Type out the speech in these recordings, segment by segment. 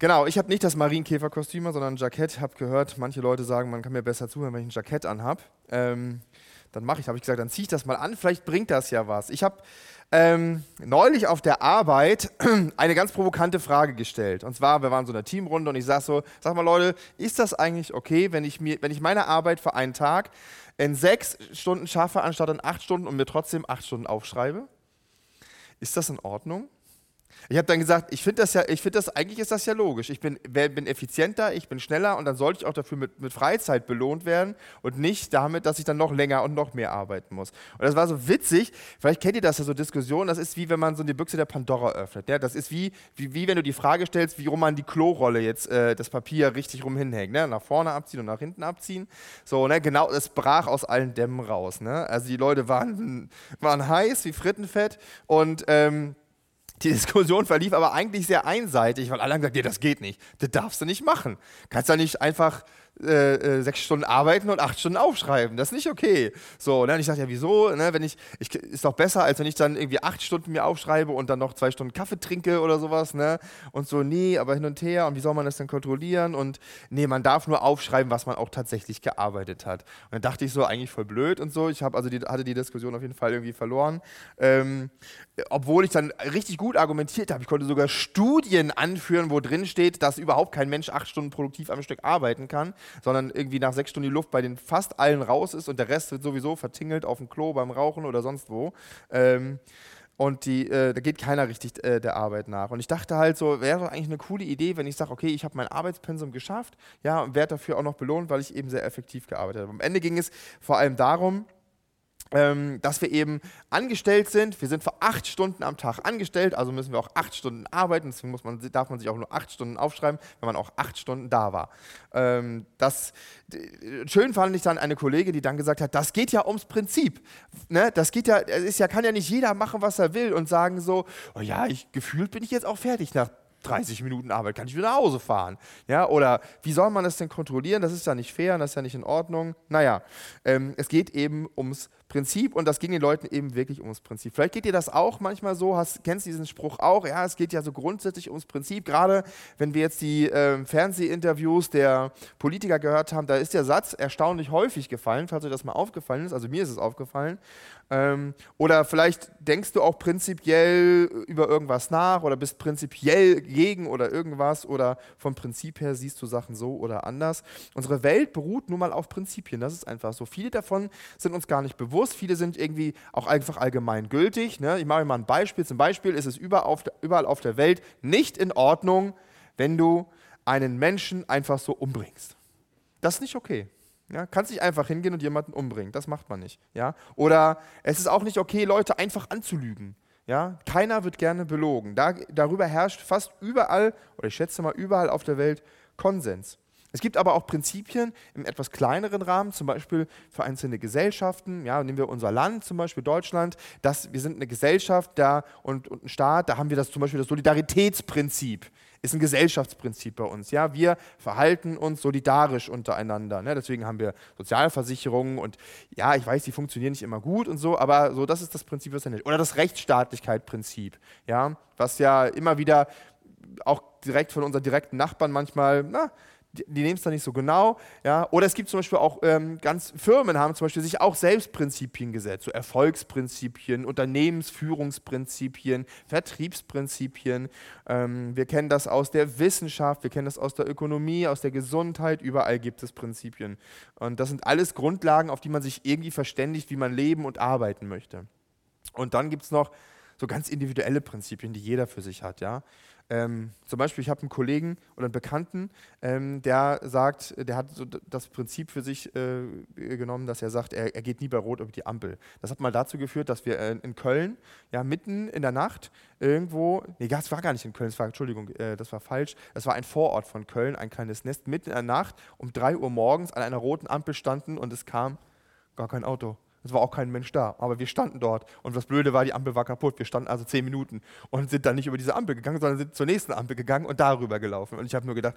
Genau, ich habe nicht das Marienkäferkostüm, sondern ein Jackett. Habe gehört, manche Leute sagen, man kann mir besser zuhören, wenn ich ein Jackett anhab. Ähm, dann mache ich, habe ich gesagt, dann ziehe ich das mal an. Vielleicht bringt das ja was. Ich habe ähm, neulich auf der Arbeit eine ganz provokante Frage gestellt. Und zwar, wir waren so in einer Teamrunde und ich sage so, sag mal Leute, ist das eigentlich okay, wenn ich, mir, wenn ich meine Arbeit für einen Tag in sechs Stunden schaffe, anstatt in acht Stunden und mir trotzdem acht Stunden aufschreibe? Ist das in Ordnung? Ich habe dann gesagt, ich finde das ja, ich finde das, eigentlich ist das ja logisch. Ich bin, bin effizienter, ich bin schneller und dann sollte ich auch dafür mit, mit Freizeit belohnt werden und nicht damit, dass ich dann noch länger und noch mehr arbeiten muss. Und das war so witzig, vielleicht kennt ihr das ja so Diskussionen, das ist wie wenn man so die Büchse der Pandora öffnet. Ja? Das ist wie, wie, wie wenn du die Frage stellst, wie man die Klorolle jetzt, äh, das Papier richtig rum hinhängt. Ne? Nach vorne abziehen und nach hinten abziehen. So, ne? genau, es brach aus allen Dämmen raus. Ne? Also die Leute waren, waren heiß wie Frittenfett und ähm, die Diskussion verlief aber eigentlich sehr einseitig, weil alle haben gesagt, nee, das geht nicht. Das darfst du nicht machen. Kannst ja nicht einfach äh, äh, sechs Stunden arbeiten und acht Stunden aufschreiben. Das ist nicht okay. So, ne? Und ich sage, ja, wieso? Ne? Wenn ich, ich, ist doch besser, als wenn ich dann irgendwie acht Stunden mir aufschreibe und dann noch zwei Stunden Kaffee trinke oder sowas. Ne? Und so, nee, aber hin und her. Und wie soll man das denn kontrollieren? Und nee, man darf nur aufschreiben, was man auch tatsächlich gearbeitet hat. Und dann dachte ich so, eigentlich voll blöd und so. Ich also die, hatte die Diskussion auf jeden Fall irgendwie verloren. Ähm, obwohl ich dann richtig gut argumentiert habe. Ich konnte sogar Studien anführen, wo drin steht, dass überhaupt kein Mensch acht Stunden produktiv am Stück arbeiten kann sondern irgendwie nach sechs Stunden die Luft bei den fast allen raus ist und der Rest wird sowieso vertingelt auf dem Klo, beim Rauchen oder sonst wo. Ähm, und die, äh, da geht keiner richtig äh, der Arbeit nach. Und ich dachte halt so, wäre eigentlich eine coole Idee, wenn ich sage, okay, ich habe mein Arbeitspensum geschafft, ja, und werde dafür auch noch belohnt, weil ich eben sehr effektiv gearbeitet habe. Am Ende ging es vor allem darum, ähm, dass wir eben angestellt sind. Wir sind für acht Stunden am Tag angestellt, also müssen wir auch acht Stunden arbeiten. Deswegen muss man, darf man sich auch nur acht Stunden aufschreiben, wenn man auch acht Stunden da war. Ähm, das, schön fand ich dann eine Kollegin, die dann gesagt hat, das geht ja ums Prinzip. Ne? Das geht ja, es ist ja, kann ja nicht jeder machen, was er will und sagen so, oh ja, ich, gefühlt bin ich jetzt auch fertig nach 30 Minuten Arbeit kann ich wieder nach Hause fahren. Ja, oder wie soll man das denn kontrollieren? Das ist ja nicht fair, das ist ja nicht in Ordnung. Naja, ähm, es geht eben ums Prinzip und das ging den Leuten eben wirklich ums Prinzip. Vielleicht geht dir das auch manchmal so, hast, kennst diesen Spruch auch, ja, es geht ja so grundsätzlich ums Prinzip. Gerade wenn wir jetzt die äh, Fernsehinterviews der Politiker gehört haben, da ist der Satz erstaunlich häufig gefallen, falls euch das mal aufgefallen ist, also mir ist es aufgefallen. Ähm, oder vielleicht denkst du auch prinzipiell über irgendwas nach oder bist prinzipiell gegen oder irgendwas oder vom Prinzip her siehst du Sachen so oder anders. Unsere Welt beruht nun mal auf Prinzipien, das ist einfach so. Viele davon sind uns gar nicht bewusst, viele sind irgendwie auch einfach allgemein gültig. Ne? Ich mache mal ein Beispiel. Zum Beispiel ist es überall auf, der, überall auf der Welt nicht in Ordnung, wenn du einen Menschen einfach so umbringst. Das ist nicht okay. Ja, kannst nicht einfach hingehen und jemanden umbringen. Das macht man nicht. Ja? Oder es ist auch nicht okay, Leute einfach anzulügen. Ja? Keiner wird gerne belogen. Da, darüber herrscht fast überall, oder ich schätze mal überall auf der Welt, Konsens. Es gibt aber auch Prinzipien im etwas kleineren Rahmen, zum Beispiel für einzelne Gesellschaften. Ja, nehmen wir unser Land, zum Beispiel Deutschland. Das, wir sind eine Gesellschaft da und, und ein Staat, da haben wir das zum Beispiel das Solidaritätsprinzip ist ein Gesellschaftsprinzip bei uns. Ja, wir verhalten uns solidarisch untereinander. Ne? Deswegen haben wir Sozialversicherungen und ja, ich weiß, die funktionieren nicht immer gut und so, aber so das ist das Prinzip, was er nicht. Oder das Rechtsstaatlichkeitsprinzip, ja, was ja immer wieder auch direkt von unseren direkten Nachbarn manchmal na, die, die nehmen es da nicht so genau. Ja? Oder es gibt zum Beispiel auch ähm, ganz Firmen haben zum Beispiel sich auch Selbstprinzipien gesetzt, so Erfolgsprinzipien, Unternehmensführungsprinzipien, Vertriebsprinzipien. Ähm, wir kennen das aus der Wissenschaft, wir kennen das aus der Ökonomie, aus der Gesundheit, überall gibt es Prinzipien. Und das sind alles Grundlagen, auf die man sich irgendwie verständigt, wie man leben und arbeiten möchte. Und dann gibt es noch so ganz individuelle Prinzipien, die jeder für sich hat. Ja? Ähm, zum Beispiel, ich habe einen Kollegen oder einen Bekannten, ähm, der sagt, der hat so das Prinzip für sich äh, genommen, dass er sagt, er, er, geht nie bei Rot über die Ampel. Das hat mal dazu geführt, dass wir äh, in Köln, ja, mitten in der Nacht irgendwo, nee, das war gar nicht in Köln, das war, Entschuldigung, äh, das war falsch, das war ein Vorort von Köln, ein kleines Nest, mitten in der Nacht um 3 Uhr morgens an einer roten Ampel standen und es kam gar kein Auto. Es war auch kein Mensch da, aber wir standen dort. Und das Blöde war, die Ampel war kaputt. Wir standen also zehn Minuten und sind dann nicht über diese Ampel gegangen, sondern sind zur nächsten Ampel gegangen und darüber gelaufen. Und ich habe nur gedacht,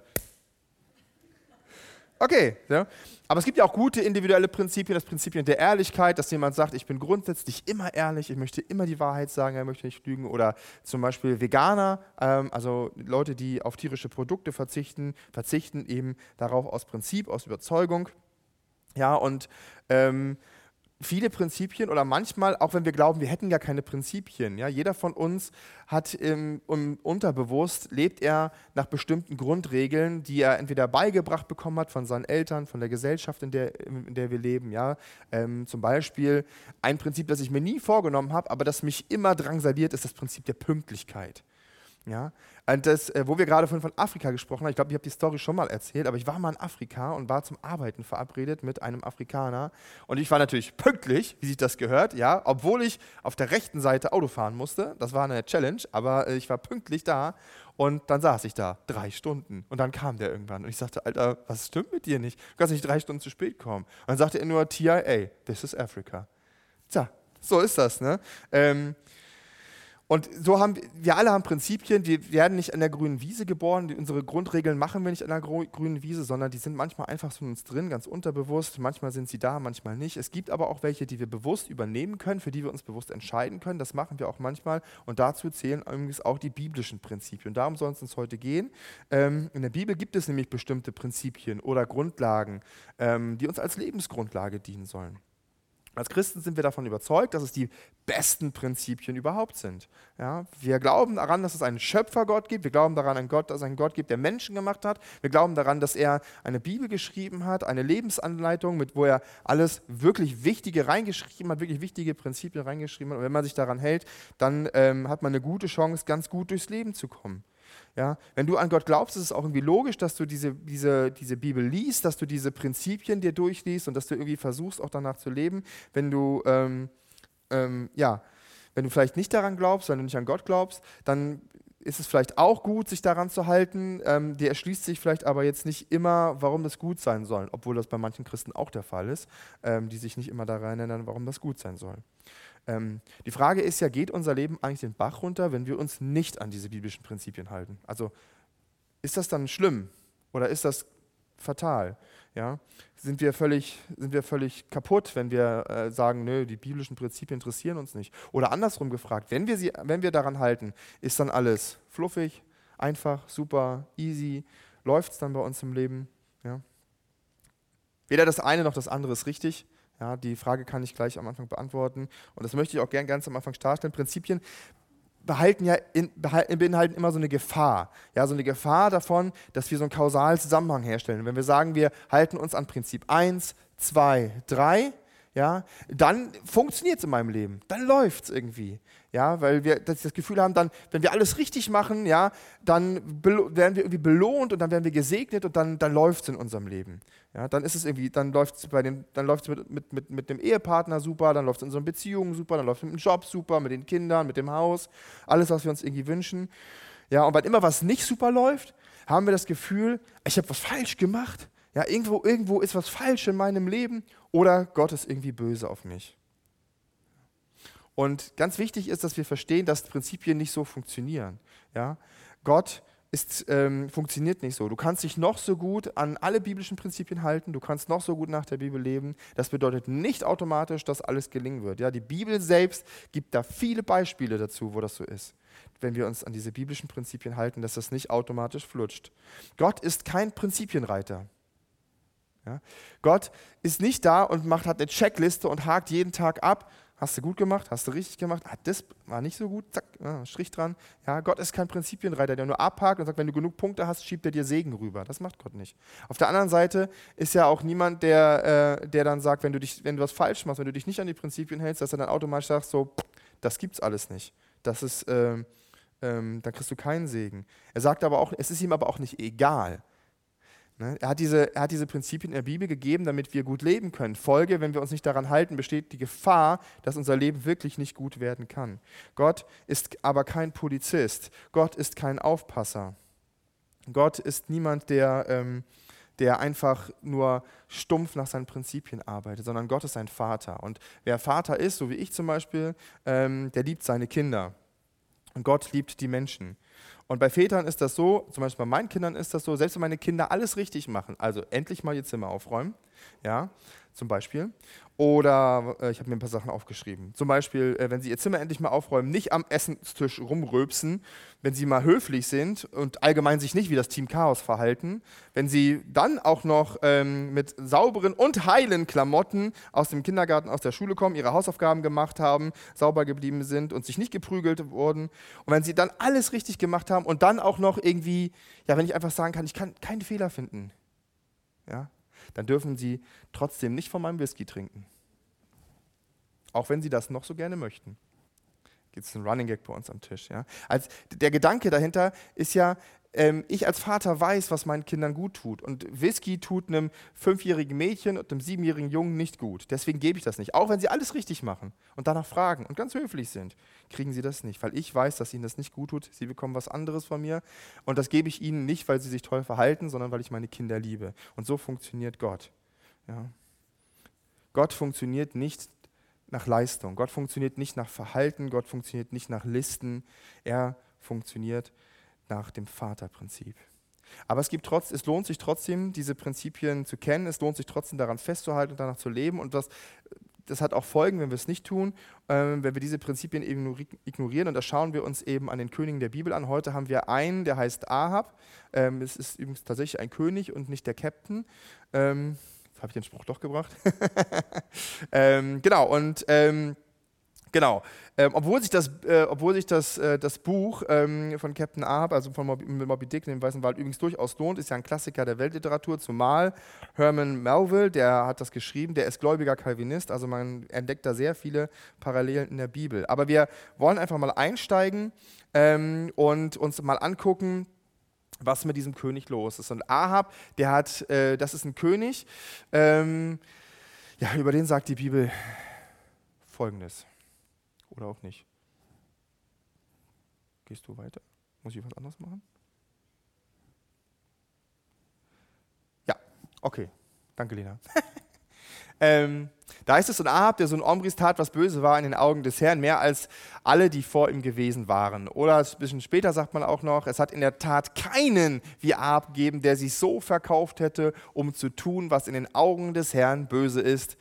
Okay, ja. aber es gibt ja auch gute individuelle Prinzipien, das Prinzipien der Ehrlichkeit, dass jemand sagt, ich bin grundsätzlich immer ehrlich, ich möchte immer die Wahrheit sagen, er möchte nicht lügen. Oder zum Beispiel Veganer, ähm, also Leute, die auf tierische Produkte verzichten, verzichten eben darauf aus Prinzip, aus Überzeugung. Ja, und ähm, viele Prinzipien oder manchmal, auch wenn wir glauben, wir hätten gar keine Prinzipien. Ja, jeder von uns hat im, im, unterbewusst, lebt er nach bestimmten Grundregeln, die er entweder beigebracht bekommen hat von seinen Eltern, von der Gesellschaft, in der, in der wir leben. Ja, ähm, zum Beispiel ein Prinzip, das ich mir nie vorgenommen habe, aber das mich immer drangsaliert, ist das Prinzip der Pünktlichkeit. Ja, und das, äh, wo wir gerade von, von Afrika gesprochen haben, ich glaube, ich habe die Story schon mal erzählt, aber ich war mal in Afrika und war zum Arbeiten verabredet mit einem Afrikaner. Und ich war natürlich pünktlich, wie sich das gehört, ja, obwohl ich auf der rechten Seite Auto fahren musste. Das war eine Challenge, aber äh, ich war pünktlich da. Und dann saß ich da, drei Stunden. Und dann kam der irgendwann. Und ich sagte, Alter, was stimmt mit dir nicht? Du kannst nicht drei Stunden zu spät kommen. Und dann sagte er nur, TIA, this is Africa. Tja, so ist das, ne? Ähm, und so haben wir alle haben Prinzipien, wir werden nicht an der grünen Wiese geboren, unsere Grundregeln machen wir nicht an der grünen Wiese, sondern die sind manchmal einfach so in uns drin, ganz unterbewusst, manchmal sind sie da, manchmal nicht. Es gibt aber auch welche, die wir bewusst übernehmen können, für die wir uns bewusst entscheiden können, das machen wir auch manchmal und dazu zählen übrigens auch die biblischen Prinzipien. darum soll es uns heute gehen. Ähm, in der Bibel gibt es nämlich bestimmte Prinzipien oder Grundlagen, ähm, die uns als Lebensgrundlage dienen sollen. Als Christen sind wir davon überzeugt, dass es die besten Prinzipien überhaupt sind. Ja, wir glauben daran, dass es einen Schöpfergott gibt. Wir glauben daran, einen Gott, dass es einen Gott gibt, der Menschen gemacht hat. Wir glauben daran, dass er eine Bibel geschrieben hat, eine Lebensanleitung, mit wo er alles wirklich Wichtige reingeschrieben hat, wirklich wichtige Prinzipien reingeschrieben hat. Und wenn man sich daran hält, dann ähm, hat man eine gute Chance, ganz gut durchs Leben zu kommen. Ja, wenn du an Gott glaubst, ist es auch irgendwie logisch, dass du diese, diese, diese Bibel liest, dass du diese Prinzipien dir durchliest und dass du irgendwie versuchst, auch danach zu leben. Wenn du, ähm, ähm, ja, wenn du vielleicht nicht daran glaubst, wenn du nicht an Gott glaubst, dann ist es vielleicht auch gut, sich daran zu halten. Ähm, dir erschließt sich vielleicht aber jetzt nicht immer, warum das gut sein soll, obwohl das bei manchen Christen auch der Fall ist, ähm, die sich nicht immer daran erinnern, warum das gut sein soll. Ähm, die Frage ist ja, geht unser Leben eigentlich den Bach runter, wenn wir uns nicht an diese biblischen Prinzipien halten? Also ist das dann schlimm oder ist das fatal? Ja? Sind, wir völlig, sind wir völlig kaputt, wenn wir äh, sagen, nö, die biblischen Prinzipien interessieren uns nicht? Oder andersrum gefragt, wenn wir, sie, wenn wir daran halten, ist dann alles fluffig, einfach, super, easy? Läuft es dann bei uns im Leben? Ja? Weder das eine noch das andere ist richtig. Ja, die Frage kann ich gleich am Anfang beantworten und das möchte ich auch gern ganz am Anfang darstellen. Prinzipien behalten ja in, behalten, beinhalten immer so eine Gefahr. Ja, so eine Gefahr davon, dass wir so einen kausalen Zusammenhang herstellen. Wenn wir sagen, wir halten uns an Prinzip 1, 2, 3, ja, dann funktioniert es in meinem Leben. Dann läuft es irgendwie. Ja, weil wir das, Gefühl haben, dann, wenn wir alles richtig machen, ja, dann werden wir irgendwie belohnt und dann werden wir gesegnet und dann, dann läuft es in unserem Leben. Ja, dann ist es irgendwie, dann läuft es mit, mit, mit, mit dem Ehepartner super, dann läuft es in unseren Beziehungen super, dann läuft es mit dem Job super, mit den Kindern, mit dem Haus, alles, was wir uns irgendwie wünschen. Ja, und weil immer was nicht super läuft, haben wir das Gefühl, ich habe was falsch gemacht. Ja, irgendwo, irgendwo ist was falsch in meinem Leben oder Gott ist irgendwie böse auf mich. Und ganz wichtig ist, dass wir verstehen, dass Prinzipien nicht so funktionieren. Ja? Gott ist, ähm, funktioniert nicht so. Du kannst dich noch so gut an alle biblischen Prinzipien halten, du kannst noch so gut nach der Bibel leben. Das bedeutet nicht automatisch, dass alles gelingen wird. Ja? Die Bibel selbst gibt da viele Beispiele dazu, wo das so ist. Wenn wir uns an diese biblischen Prinzipien halten, dass das nicht automatisch flutscht. Gott ist kein Prinzipienreiter. Ja? Gott ist nicht da und macht, hat eine Checkliste und hakt jeden Tag ab. Hast du gut gemacht? Hast du richtig gemacht? Ah, das war nicht so gut. Zack, ah, Strich dran. Ja, Gott ist kein Prinzipienreiter, der nur abhakt und sagt, wenn du genug Punkte hast, schiebt er dir Segen rüber. Das macht Gott nicht. Auf der anderen Seite ist ja auch niemand, der, äh, der dann sagt, wenn du, dich, wenn du was falsch machst, wenn du dich nicht an die Prinzipien hältst, dass er dann automatisch sagt, so, das gibt's alles nicht. Das ist, ähm, ähm, dann kriegst du keinen Segen. Er sagt aber auch, es ist ihm aber auch nicht egal. Ne? Er, hat diese, er hat diese Prinzipien in der Bibel gegeben, damit wir gut leben können. Folge, wenn wir uns nicht daran halten, besteht die Gefahr, dass unser Leben wirklich nicht gut werden kann. Gott ist aber kein Polizist. Gott ist kein Aufpasser. Gott ist niemand, der, ähm, der einfach nur stumpf nach seinen Prinzipien arbeitet, sondern Gott ist ein Vater. Und wer Vater ist, so wie ich zum Beispiel, ähm, der liebt seine Kinder. Und Gott liebt die Menschen. Und bei Vätern ist das so, zum Beispiel bei meinen Kindern ist das so, selbst wenn meine Kinder alles richtig machen, also endlich mal ihr Zimmer aufräumen, ja, zum Beispiel, oder äh, ich habe mir ein paar Sachen aufgeschrieben. Zum Beispiel, äh, wenn Sie Ihr Zimmer endlich mal aufräumen, nicht am Essenstisch rumröpsen, wenn Sie mal höflich sind und allgemein sich nicht wie das Team Chaos verhalten, wenn Sie dann auch noch ähm, mit sauberen und heilen Klamotten aus dem Kindergarten, aus der Schule kommen, Ihre Hausaufgaben gemacht haben, sauber geblieben sind und sich nicht geprügelt wurden. Und wenn Sie dann alles richtig gemacht haben und dann auch noch irgendwie, ja, wenn ich einfach sagen kann, ich kann keinen Fehler finden. Ja, dann dürfen Sie trotzdem nicht von meinem Whisky trinken. Auch wenn Sie das noch so gerne möchten. Gibt es einen Running Gag bei uns am Tisch. Ja? Als, der Gedanke dahinter ist ja, ähm, ich als Vater weiß, was meinen Kindern gut tut. Und Whisky tut einem fünfjährigen Mädchen und einem siebenjährigen Jungen nicht gut. Deswegen gebe ich das nicht. Auch wenn sie alles richtig machen und danach fragen und ganz höflich sind, kriegen sie das nicht. Weil ich weiß, dass ihnen das nicht gut tut. Sie bekommen was anderes von mir. Und das gebe ich ihnen nicht, weil sie sich toll verhalten, sondern weil ich meine Kinder liebe. Und so funktioniert Gott. Ja. Gott funktioniert nicht nach Leistung. Gott funktioniert nicht nach Verhalten. Gott funktioniert nicht nach Listen. Er funktioniert nach nach dem Vaterprinzip. Aber es, gibt trotz, es lohnt sich trotzdem, diese Prinzipien zu kennen. Es lohnt sich trotzdem daran festzuhalten und danach zu leben. Und das, das hat auch Folgen, wenn wir es nicht tun, äh, wenn wir diese Prinzipien eben ignorieren. Und das schauen wir uns eben an den Königen der Bibel an. Heute haben wir einen, der heißt Ahab. Ähm, es ist übrigens tatsächlich ein König und nicht der Captain. Ähm, habe ich den Spruch doch gebracht. ähm, genau, und ähm, Genau. Ähm, obwohl sich das, äh, obwohl sich das, äh, das Buch ähm, von Captain Ahab, also von Moby, Moby Dick, dem Weißen Wald, übrigens durchaus lohnt, ist ja ein Klassiker der Weltliteratur, zumal Herman Melville, der hat das geschrieben, der ist gläubiger Calvinist, also man entdeckt da sehr viele Parallelen in der Bibel. Aber wir wollen einfach mal einsteigen ähm, und uns mal angucken, was mit diesem König los ist. Und Ahab, der hat, äh, das ist ein König, ähm, ja, über den sagt die Bibel Folgendes. Oder auch nicht. Gehst du weiter? Muss ich was anderes machen? Ja, okay. Danke, Lena. ähm, da heißt es, und Ahab, der Sohn Omris, tat, was böse war in den Augen des Herrn, mehr als alle, die vor ihm gewesen waren. Oder ein bisschen später sagt man auch noch, es hat in der Tat keinen wie Ahab gegeben, der sich so verkauft hätte, um zu tun, was in den Augen des Herrn böse ist.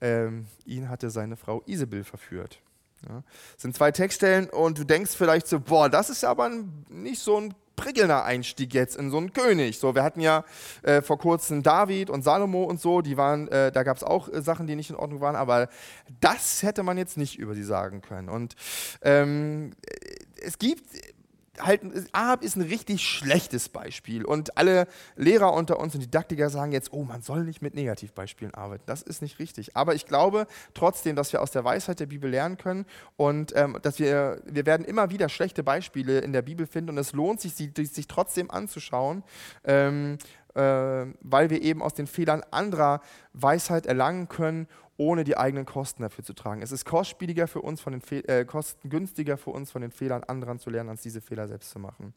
Ähm, ihn hatte seine Frau Isabel verführt. Ja. Das sind zwei Textstellen und du denkst vielleicht so, boah, das ist aber nicht so ein prickelnder Einstieg jetzt in so einen König. So, wir hatten ja äh, vor kurzem David und Salomo und so, die waren, äh, da gab es auch äh, Sachen, die nicht in Ordnung waren, aber das hätte man jetzt nicht über sie sagen können. Und ähm, es gibt halt, Ahab ist ein richtig schlechtes Beispiel. Und alle Lehrer unter uns und Didaktiker sagen jetzt, oh, man soll nicht mit Negativbeispielen arbeiten. Das ist nicht richtig. Aber ich glaube trotzdem, dass wir aus der Weisheit der Bibel lernen können und ähm, dass wir, wir werden immer wieder schlechte Beispiele in der Bibel finden und es lohnt sich, sie sich trotzdem anzuschauen. Ähm, äh, weil wir eben aus den Fehlern anderer Weisheit erlangen können ohne die eigenen Kosten dafür zu tragen. Es ist kostspieliger für uns, von den Fe äh, kostengünstiger für uns, von den Fehlern anderer zu lernen, als diese Fehler selbst zu machen.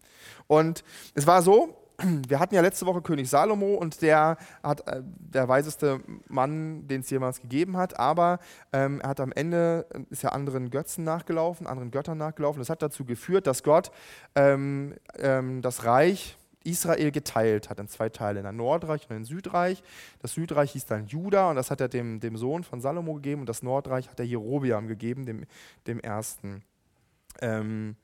Und es war so, wir hatten ja letzte Woche König Salomo und der hat äh, der weiseste Mann, den es jemals gegeben hat, aber ähm, er hat am Ende äh, ist ja anderen Götzen nachgelaufen, anderen Göttern nachgelaufen. Das hat dazu geführt, dass Gott ähm, ähm, das Reich Israel geteilt hat in zwei Teile, in ein Nordreich und ein Südreich. Das Südreich hieß dann Juda und das hat er dem, dem Sohn von Salomo gegeben und das Nordreich hat er Jerobiam gegeben, dem, dem ersten. Ähm,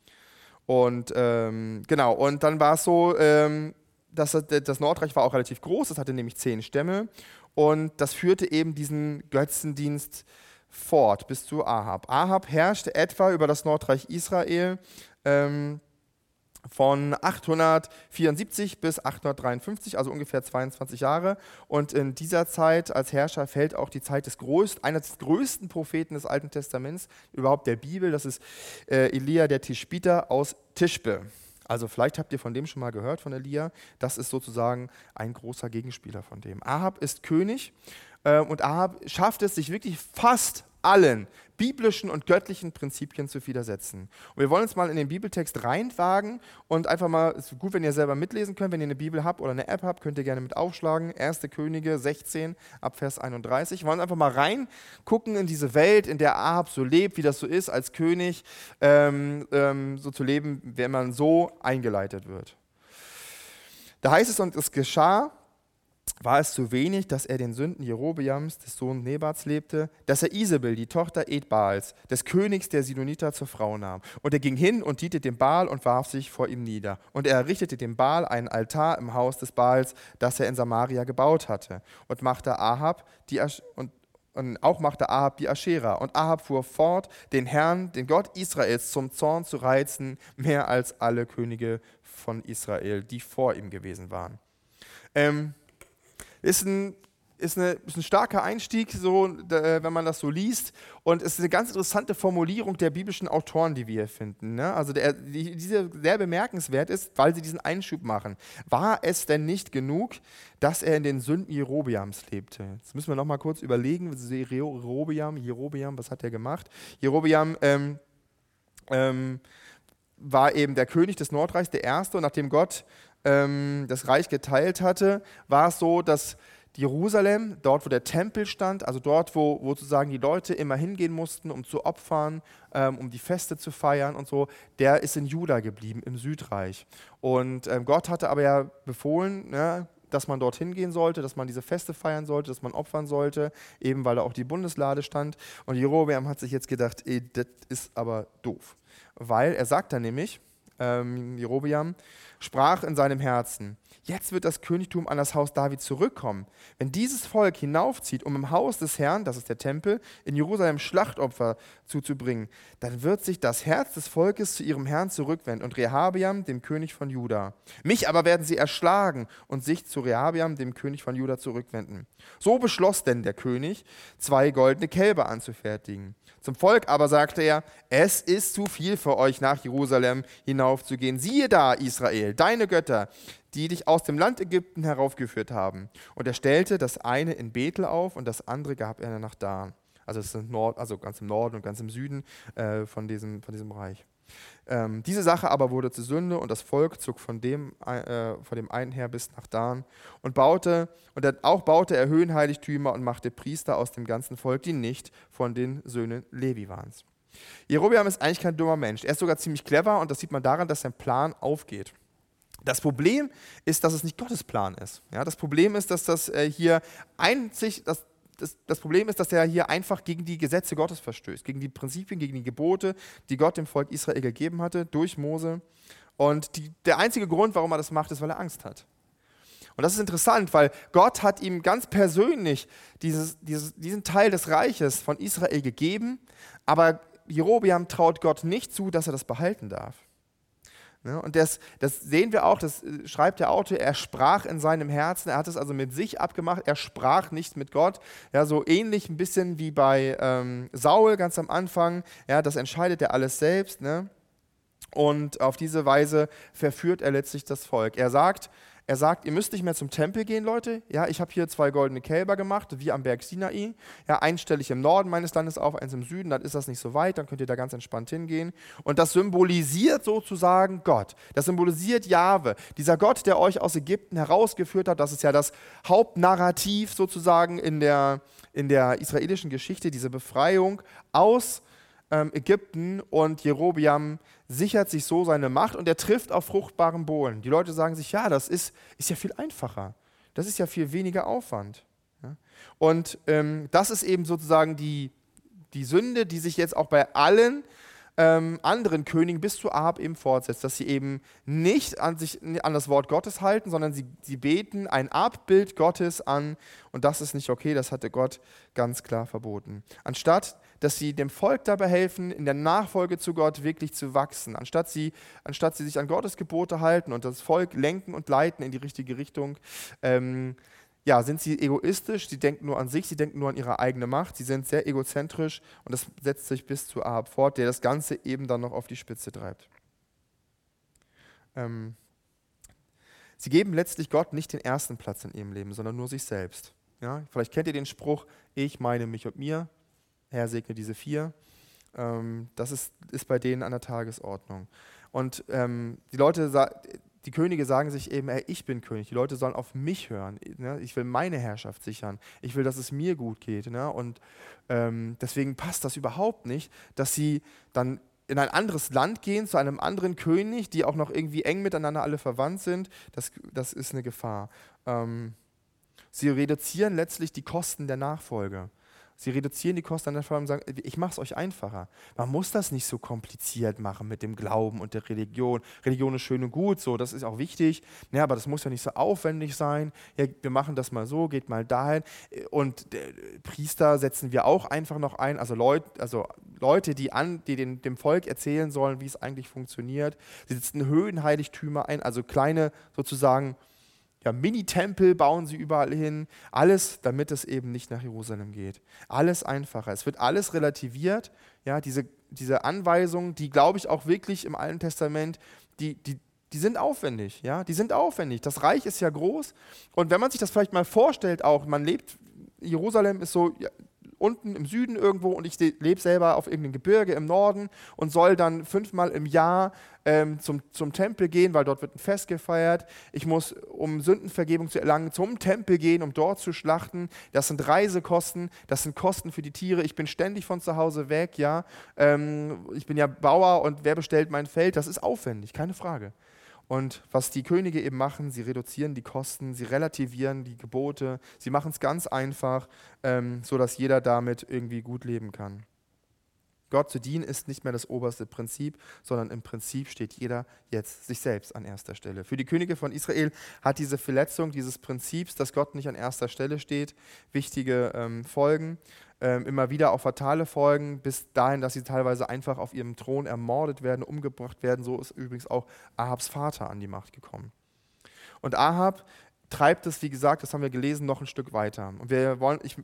und ähm, genau, und dann war es so, ähm, dass das Nordreich war auch relativ groß, es hatte nämlich zehn Stämme und das führte eben diesen Götzendienst fort bis zu Ahab. Ahab herrschte etwa über das Nordreich Israel. Ähm, von 874 bis 853, also ungefähr 22 Jahre. Und in dieser Zeit als Herrscher fällt auch die Zeit des größten, eines des größten Propheten des Alten Testaments, überhaupt der Bibel. Das ist äh, Elia der Tischbiter aus Tischbe. Also vielleicht habt ihr von dem schon mal gehört, von Elia. Das ist sozusagen ein großer Gegenspieler von dem. Ahab ist König äh, und Ahab schafft es, sich wirklich fast allen biblischen und göttlichen Prinzipien zu widersetzen. Und wir wollen uns mal in den Bibeltext reinwagen und einfach mal, es ist gut, wenn ihr selber mitlesen könnt, wenn ihr eine Bibel habt oder eine App habt, könnt ihr gerne mit aufschlagen. 1. Könige 16 ab Vers 31. Wir wollen einfach mal reingucken in diese Welt, in der Ahab so lebt, wie das so ist, als König ähm, ähm, so zu leben, wenn man so eingeleitet wird. Da heißt es, und es geschah, war es zu wenig, dass er den Sünden Jerobeams, des Sohnes Nebats, lebte, dass er Isabel, die Tochter Edbaals, des Königs der Sidoniter, zur Frau nahm. Und er ging hin und diente dem Baal und warf sich vor ihm nieder. Und er errichtete dem Baal einen Altar im Haus des Baals, das er in Samaria gebaut hatte. Und machte Ahab die Asch und, und auch machte Ahab die Aschera. Und Ahab fuhr fort, den Herrn, den Gott Israels, zum Zorn zu reizen, mehr als alle Könige von Israel, die vor ihm gewesen waren. Ähm, ist ein, ist, eine, ist ein starker Einstieg, so, wenn man das so liest. Und es ist eine ganz interessante Formulierung der biblischen Autoren, die wir hier finden. Ne? Also der, die, diese sehr bemerkenswert ist, weil sie diesen Einschub machen. War es denn nicht genug, dass er in den Sünden Jerobiams lebte? Jetzt müssen wir noch mal kurz überlegen, Jerobiam, Jerobiam, was hat er gemacht? Jerobiam ähm, ähm, war eben der König des Nordreichs, der Erste. Und nachdem Gott ähm, das Reich geteilt hatte, war es so, dass Jerusalem, dort wo der Tempel stand, also dort, wo, wo sozusagen die Leute immer hingehen mussten, um zu opfern, ähm, um die Feste zu feiern und so, der ist in Juda geblieben, im Südreich. Und ähm, Gott hatte aber ja befohlen, ne, dass man dorthin gehen sollte, dass man diese Feste feiern sollte, dass man opfern sollte, eben weil da auch die Bundeslade stand. Und Jerobeam hat sich jetzt gedacht, ey, das ist aber doof. Weil er sagt dann nämlich, ähm, Jerobeam, sprach in seinem Herzen, jetzt wird das Königtum an das Haus David zurückkommen. Wenn dieses Volk hinaufzieht, um im Haus des Herrn, das ist der Tempel, in Jerusalem Schlachtopfer zuzubringen, dann wird sich das Herz des Volkes zu ihrem Herrn zurückwenden und Rehabiam, dem König von Juda. Mich aber werden sie erschlagen und sich zu Rehabiam, dem König von Juda, zurückwenden. So beschloss denn der König, zwei goldene Kälber anzufertigen. Zum Volk aber sagte er, es ist zu viel für euch, nach Jerusalem hinaufzugehen. Siehe da, Israel, deine Götter, die dich aus dem Land Ägypten heraufgeführt haben. Und er stellte das eine in Bethel auf und das andere gab er nach Dan. Also, es ist Nord, also ganz im Norden und ganz im Süden äh, von, diesem, von diesem Reich. Ähm, diese Sache aber wurde zur Sünde und das Volk zog von dem, äh, von dem einen her bis nach Dan und baute, und auch baute er Höhenheiligtümer und machte Priester aus dem ganzen Volk, die nicht von den Söhnen Levi waren. Jerobeam ist eigentlich kein dummer Mensch. Er ist sogar ziemlich clever und das sieht man daran, dass sein Plan aufgeht. Das Problem ist, dass es nicht Gottes Plan ist. Ja, das Problem ist, dass das äh, hier einzig, dass das, das, Problem ist, dass er hier einfach gegen die Gesetze Gottes verstößt, gegen die Prinzipien, gegen die Gebote, die Gott dem Volk Israel gegeben hatte durch Mose. Und die, der einzige Grund, warum er das macht, ist, weil er Angst hat. Und das ist interessant, weil Gott hat ihm ganz persönlich dieses, dieses, diesen Teil des Reiches von Israel gegeben, aber Jerobiam traut Gott nicht zu, dass er das behalten darf. Ne? Und das, das sehen wir auch, das äh, schreibt der Autor, er sprach in seinem Herzen, er hat es also mit sich abgemacht, er sprach nicht mit Gott. Ja, so ähnlich ein bisschen wie bei ähm, Saul ganz am Anfang, ja, das entscheidet er alles selbst. Ne? Und auf diese Weise verführt er letztlich das Volk. Er sagt, er sagt, ihr müsst nicht mehr zum Tempel gehen, Leute. Ja, ich habe hier zwei goldene Kälber gemacht, wie am Berg Sinai. Ja, einen stelle ich im Norden meines Landes auf, eins im Süden, dann ist das nicht so weit, dann könnt ihr da ganz entspannt hingehen. Und das symbolisiert sozusagen Gott. Das symbolisiert Jahwe, dieser Gott, der euch aus Ägypten herausgeführt hat. Das ist ja das Hauptnarrativ sozusagen in der, in der israelischen Geschichte, diese Befreiung aus ähm, Ägypten und Jerobiam sichert sich so seine Macht und er trifft auf fruchtbaren Bohlen. Die Leute sagen sich, ja, das ist, ist ja viel einfacher. Das ist ja viel weniger Aufwand. Und ähm, das ist eben sozusagen die, die Sünde, die sich jetzt auch bei allen ähm, anderen Königen bis zu Ahab eben fortsetzt, dass sie eben nicht an, sich, an das Wort Gottes halten, sondern sie, sie beten ein Abbild Gottes an und das ist nicht okay, das hatte Gott ganz klar verboten. Anstatt dass sie dem Volk dabei helfen, in der Nachfolge zu Gott wirklich zu wachsen, anstatt sie, anstatt sie sich an Gottes Gebote halten und das Volk lenken und leiten in die richtige Richtung. Ähm, ja, sind sie egoistisch, sie denken nur an sich, sie denken nur an ihre eigene Macht, sie sind sehr egozentrisch und das setzt sich bis zu Ahab fort, der das Ganze eben dann noch auf die Spitze treibt. Ähm, sie geben letztlich Gott nicht den ersten Platz in ihrem Leben, sondern nur sich selbst. Ja, vielleicht kennt ihr den Spruch, ich meine mich und mir, Herr segne diese vier. Ähm, das ist, ist bei denen an der Tagesordnung. Und ähm, die Leute, die Könige sagen sich eben, ey, ich bin König. Die Leute sollen auf mich hören. Ne? Ich will meine Herrschaft sichern. Ich will, dass es mir gut geht. Ne? Und ähm, deswegen passt das überhaupt nicht, dass sie dann in ein anderes Land gehen, zu einem anderen König, die auch noch irgendwie eng miteinander alle verwandt sind. Das, das ist eine Gefahr. Ähm, sie reduzieren letztlich die Kosten der Nachfolge. Sie reduzieren die Kosten an der Fall und sagen, ich mache es euch einfacher. Man muss das nicht so kompliziert machen mit dem Glauben und der Religion. Religion ist schön und gut, so, das ist auch wichtig, ja, aber das muss ja nicht so aufwendig sein. Ja, wir machen das mal so, geht mal dahin. Und Priester setzen wir auch einfach noch ein, also Leute, also Leute die, an, die den, dem Volk erzählen sollen, wie es eigentlich funktioniert. Sie setzen Höhenheiligtümer ein, also kleine sozusagen ja, Mini-Tempel bauen sie überall hin. Alles, damit es eben nicht nach Jerusalem geht. Alles einfacher. Es wird alles relativiert. Ja, diese, diese Anweisungen, die glaube ich auch wirklich im Alten Testament, die, die, die sind aufwendig. Ja, die sind aufwendig. Das Reich ist ja groß. Und wenn man sich das vielleicht mal vorstellt, auch, man lebt, Jerusalem ist so unten im Süden irgendwo und ich lebe selber auf irgendeinem Gebirge im Norden und soll dann fünfmal im Jahr ähm, zum, zum Tempel gehen, weil dort wird ein Fest gefeiert. Ich muss, um Sündenvergebung zu erlangen, zum Tempel gehen, um dort zu schlachten. Das sind Reisekosten, das sind Kosten für die Tiere. Ich bin ständig von zu Hause weg, ja. Ähm, ich bin ja Bauer und wer bestellt mein Feld? Das ist aufwendig, keine Frage. Und was die Könige eben machen, sie reduzieren die Kosten, sie relativieren die Gebote, sie machen es ganz einfach, ähm, sodass jeder damit irgendwie gut leben kann. Gott zu dienen ist nicht mehr das oberste Prinzip, sondern im Prinzip steht jeder jetzt sich selbst an erster Stelle. Für die Könige von Israel hat diese Verletzung dieses Prinzips, dass Gott nicht an erster Stelle steht, wichtige ähm, Folgen immer wieder auch fatale Folgen, bis dahin, dass sie teilweise einfach auf ihrem Thron ermordet werden, umgebracht werden. So ist übrigens auch Ahabs Vater an die Macht gekommen. Und Ahab treibt es, wie gesagt, das haben wir gelesen, noch ein Stück weiter. Und wir wollen, ich,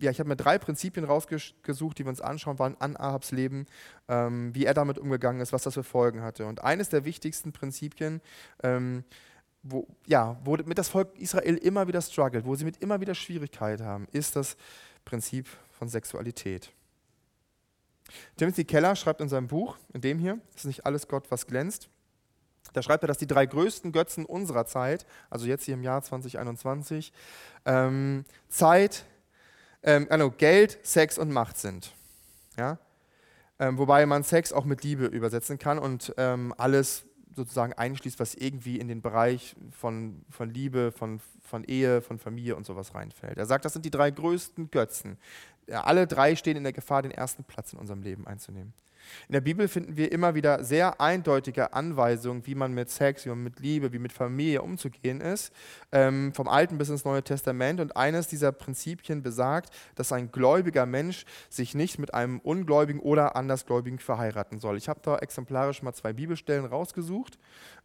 ja, ich habe mir drei Prinzipien rausgesucht, die wir uns anschauen wollen an Ahabs Leben, ähm, wie er damit umgegangen ist, was das für Folgen hatte. Und eines der wichtigsten Prinzipien, ähm, wo, ja, wo mit das Volk Israel immer wieder struggelt, wo sie mit immer wieder Schwierigkeiten haben, ist das Prinzip von Sexualität. Timothy Keller schreibt in seinem Buch, in dem hier, ist nicht alles Gott, was glänzt, da schreibt er, dass die drei größten Götzen unserer Zeit, also jetzt hier im Jahr 2021, ähm, Zeit, ähm, also Geld, Sex und Macht sind. Ja? Ähm, wobei man Sex auch mit Liebe übersetzen kann und ähm, alles sozusagen einschließt, was irgendwie in den Bereich von, von Liebe, von, von Ehe, von Familie und sowas reinfällt. Er sagt, das sind die drei größten Götzen. Alle drei stehen in der Gefahr, den ersten Platz in unserem Leben einzunehmen. In der Bibel finden wir immer wieder sehr eindeutige Anweisungen, wie man mit Sex, wie man mit Liebe, wie mit Familie umzugehen ist, ähm, vom Alten bis ins Neue Testament. Und eines dieser Prinzipien besagt, dass ein gläubiger Mensch sich nicht mit einem Ungläubigen oder Andersgläubigen verheiraten soll. Ich habe da exemplarisch mal zwei Bibelstellen rausgesucht.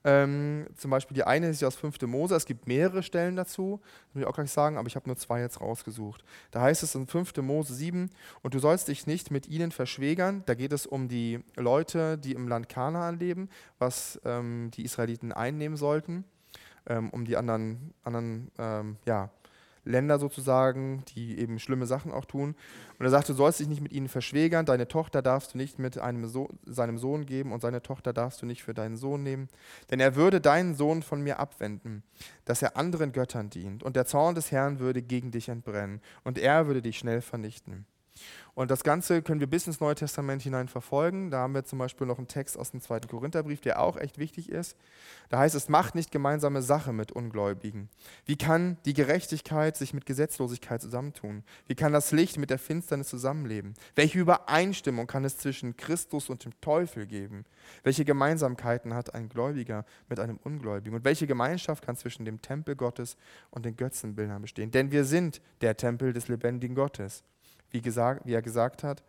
Ähm, zum Beispiel die eine ist aus 5. Mose, es gibt mehrere Stellen dazu, das muss ich auch gleich sagen, aber ich habe nur zwei jetzt rausgesucht. Da heißt es in 5. Mose 7, und du sollst dich nicht mit ihnen verschwägern, da geht es um die Leute, die im Land Kanaan leben, was ähm, die Israeliten einnehmen sollten, ähm, um die anderen, anderen ähm, ja, Länder sozusagen, die eben schlimme Sachen auch tun. Und er sagte, du sollst dich nicht mit ihnen verschwägern, deine Tochter darfst du nicht mit einem so seinem Sohn geben und seine Tochter darfst du nicht für deinen Sohn nehmen, denn er würde deinen Sohn von mir abwenden, dass er anderen Göttern dient, und der Zorn des Herrn würde gegen dich entbrennen, und er würde dich schnell vernichten. Und das Ganze können wir bis ins Neue Testament hinein verfolgen. Da haben wir zum Beispiel noch einen Text aus dem zweiten Korintherbrief, der auch echt wichtig ist. Da heißt es, macht nicht gemeinsame Sache mit Ungläubigen. Wie kann die Gerechtigkeit sich mit Gesetzlosigkeit zusammentun? Wie kann das Licht mit der Finsternis zusammenleben? Welche Übereinstimmung kann es zwischen Christus und dem Teufel geben? Welche Gemeinsamkeiten hat ein Gläubiger mit einem Ungläubigen? Und welche Gemeinschaft kann zwischen dem Tempel Gottes und den Götzenbildern bestehen? Denn wir sind der Tempel des lebendigen Gottes wie, gesagt, wie er gesagt hat,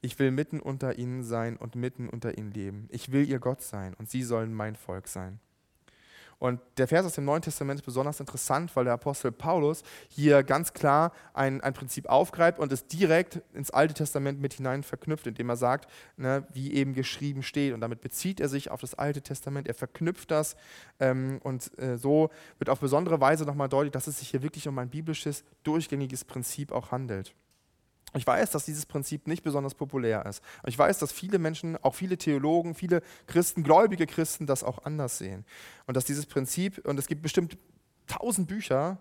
ich will mitten unter ihnen sein und mitten unter ihnen leben. Ich will ihr Gott sein und sie sollen mein Volk sein. Und der Vers aus dem Neuen Testament ist besonders interessant, weil der Apostel Paulus hier ganz klar ein, ein Prinzip aufgreift und es direkt ins Alte Testament mit hinein verknüpft, indem er sagt, ne, wie eben geschrieben steht. Und damit bezieht er sich auf das Alte Testament, er verknüpft das ähm, und äh, so wird auf besondere Weise nochmal deutlich, dass es sich hier wirklich um ein biblisches, durchgängiges Prinzip auch handelt. Ich weiß, dass dieses Prinzip nicht besonders populär ist. Ich weiß, dass viele Menschen, auch viele Theologen, viele Christen, gläubige Christen das auch anders sehen. Und dass dieses Prinzip, und es gibt bestimmt tausend Bücher,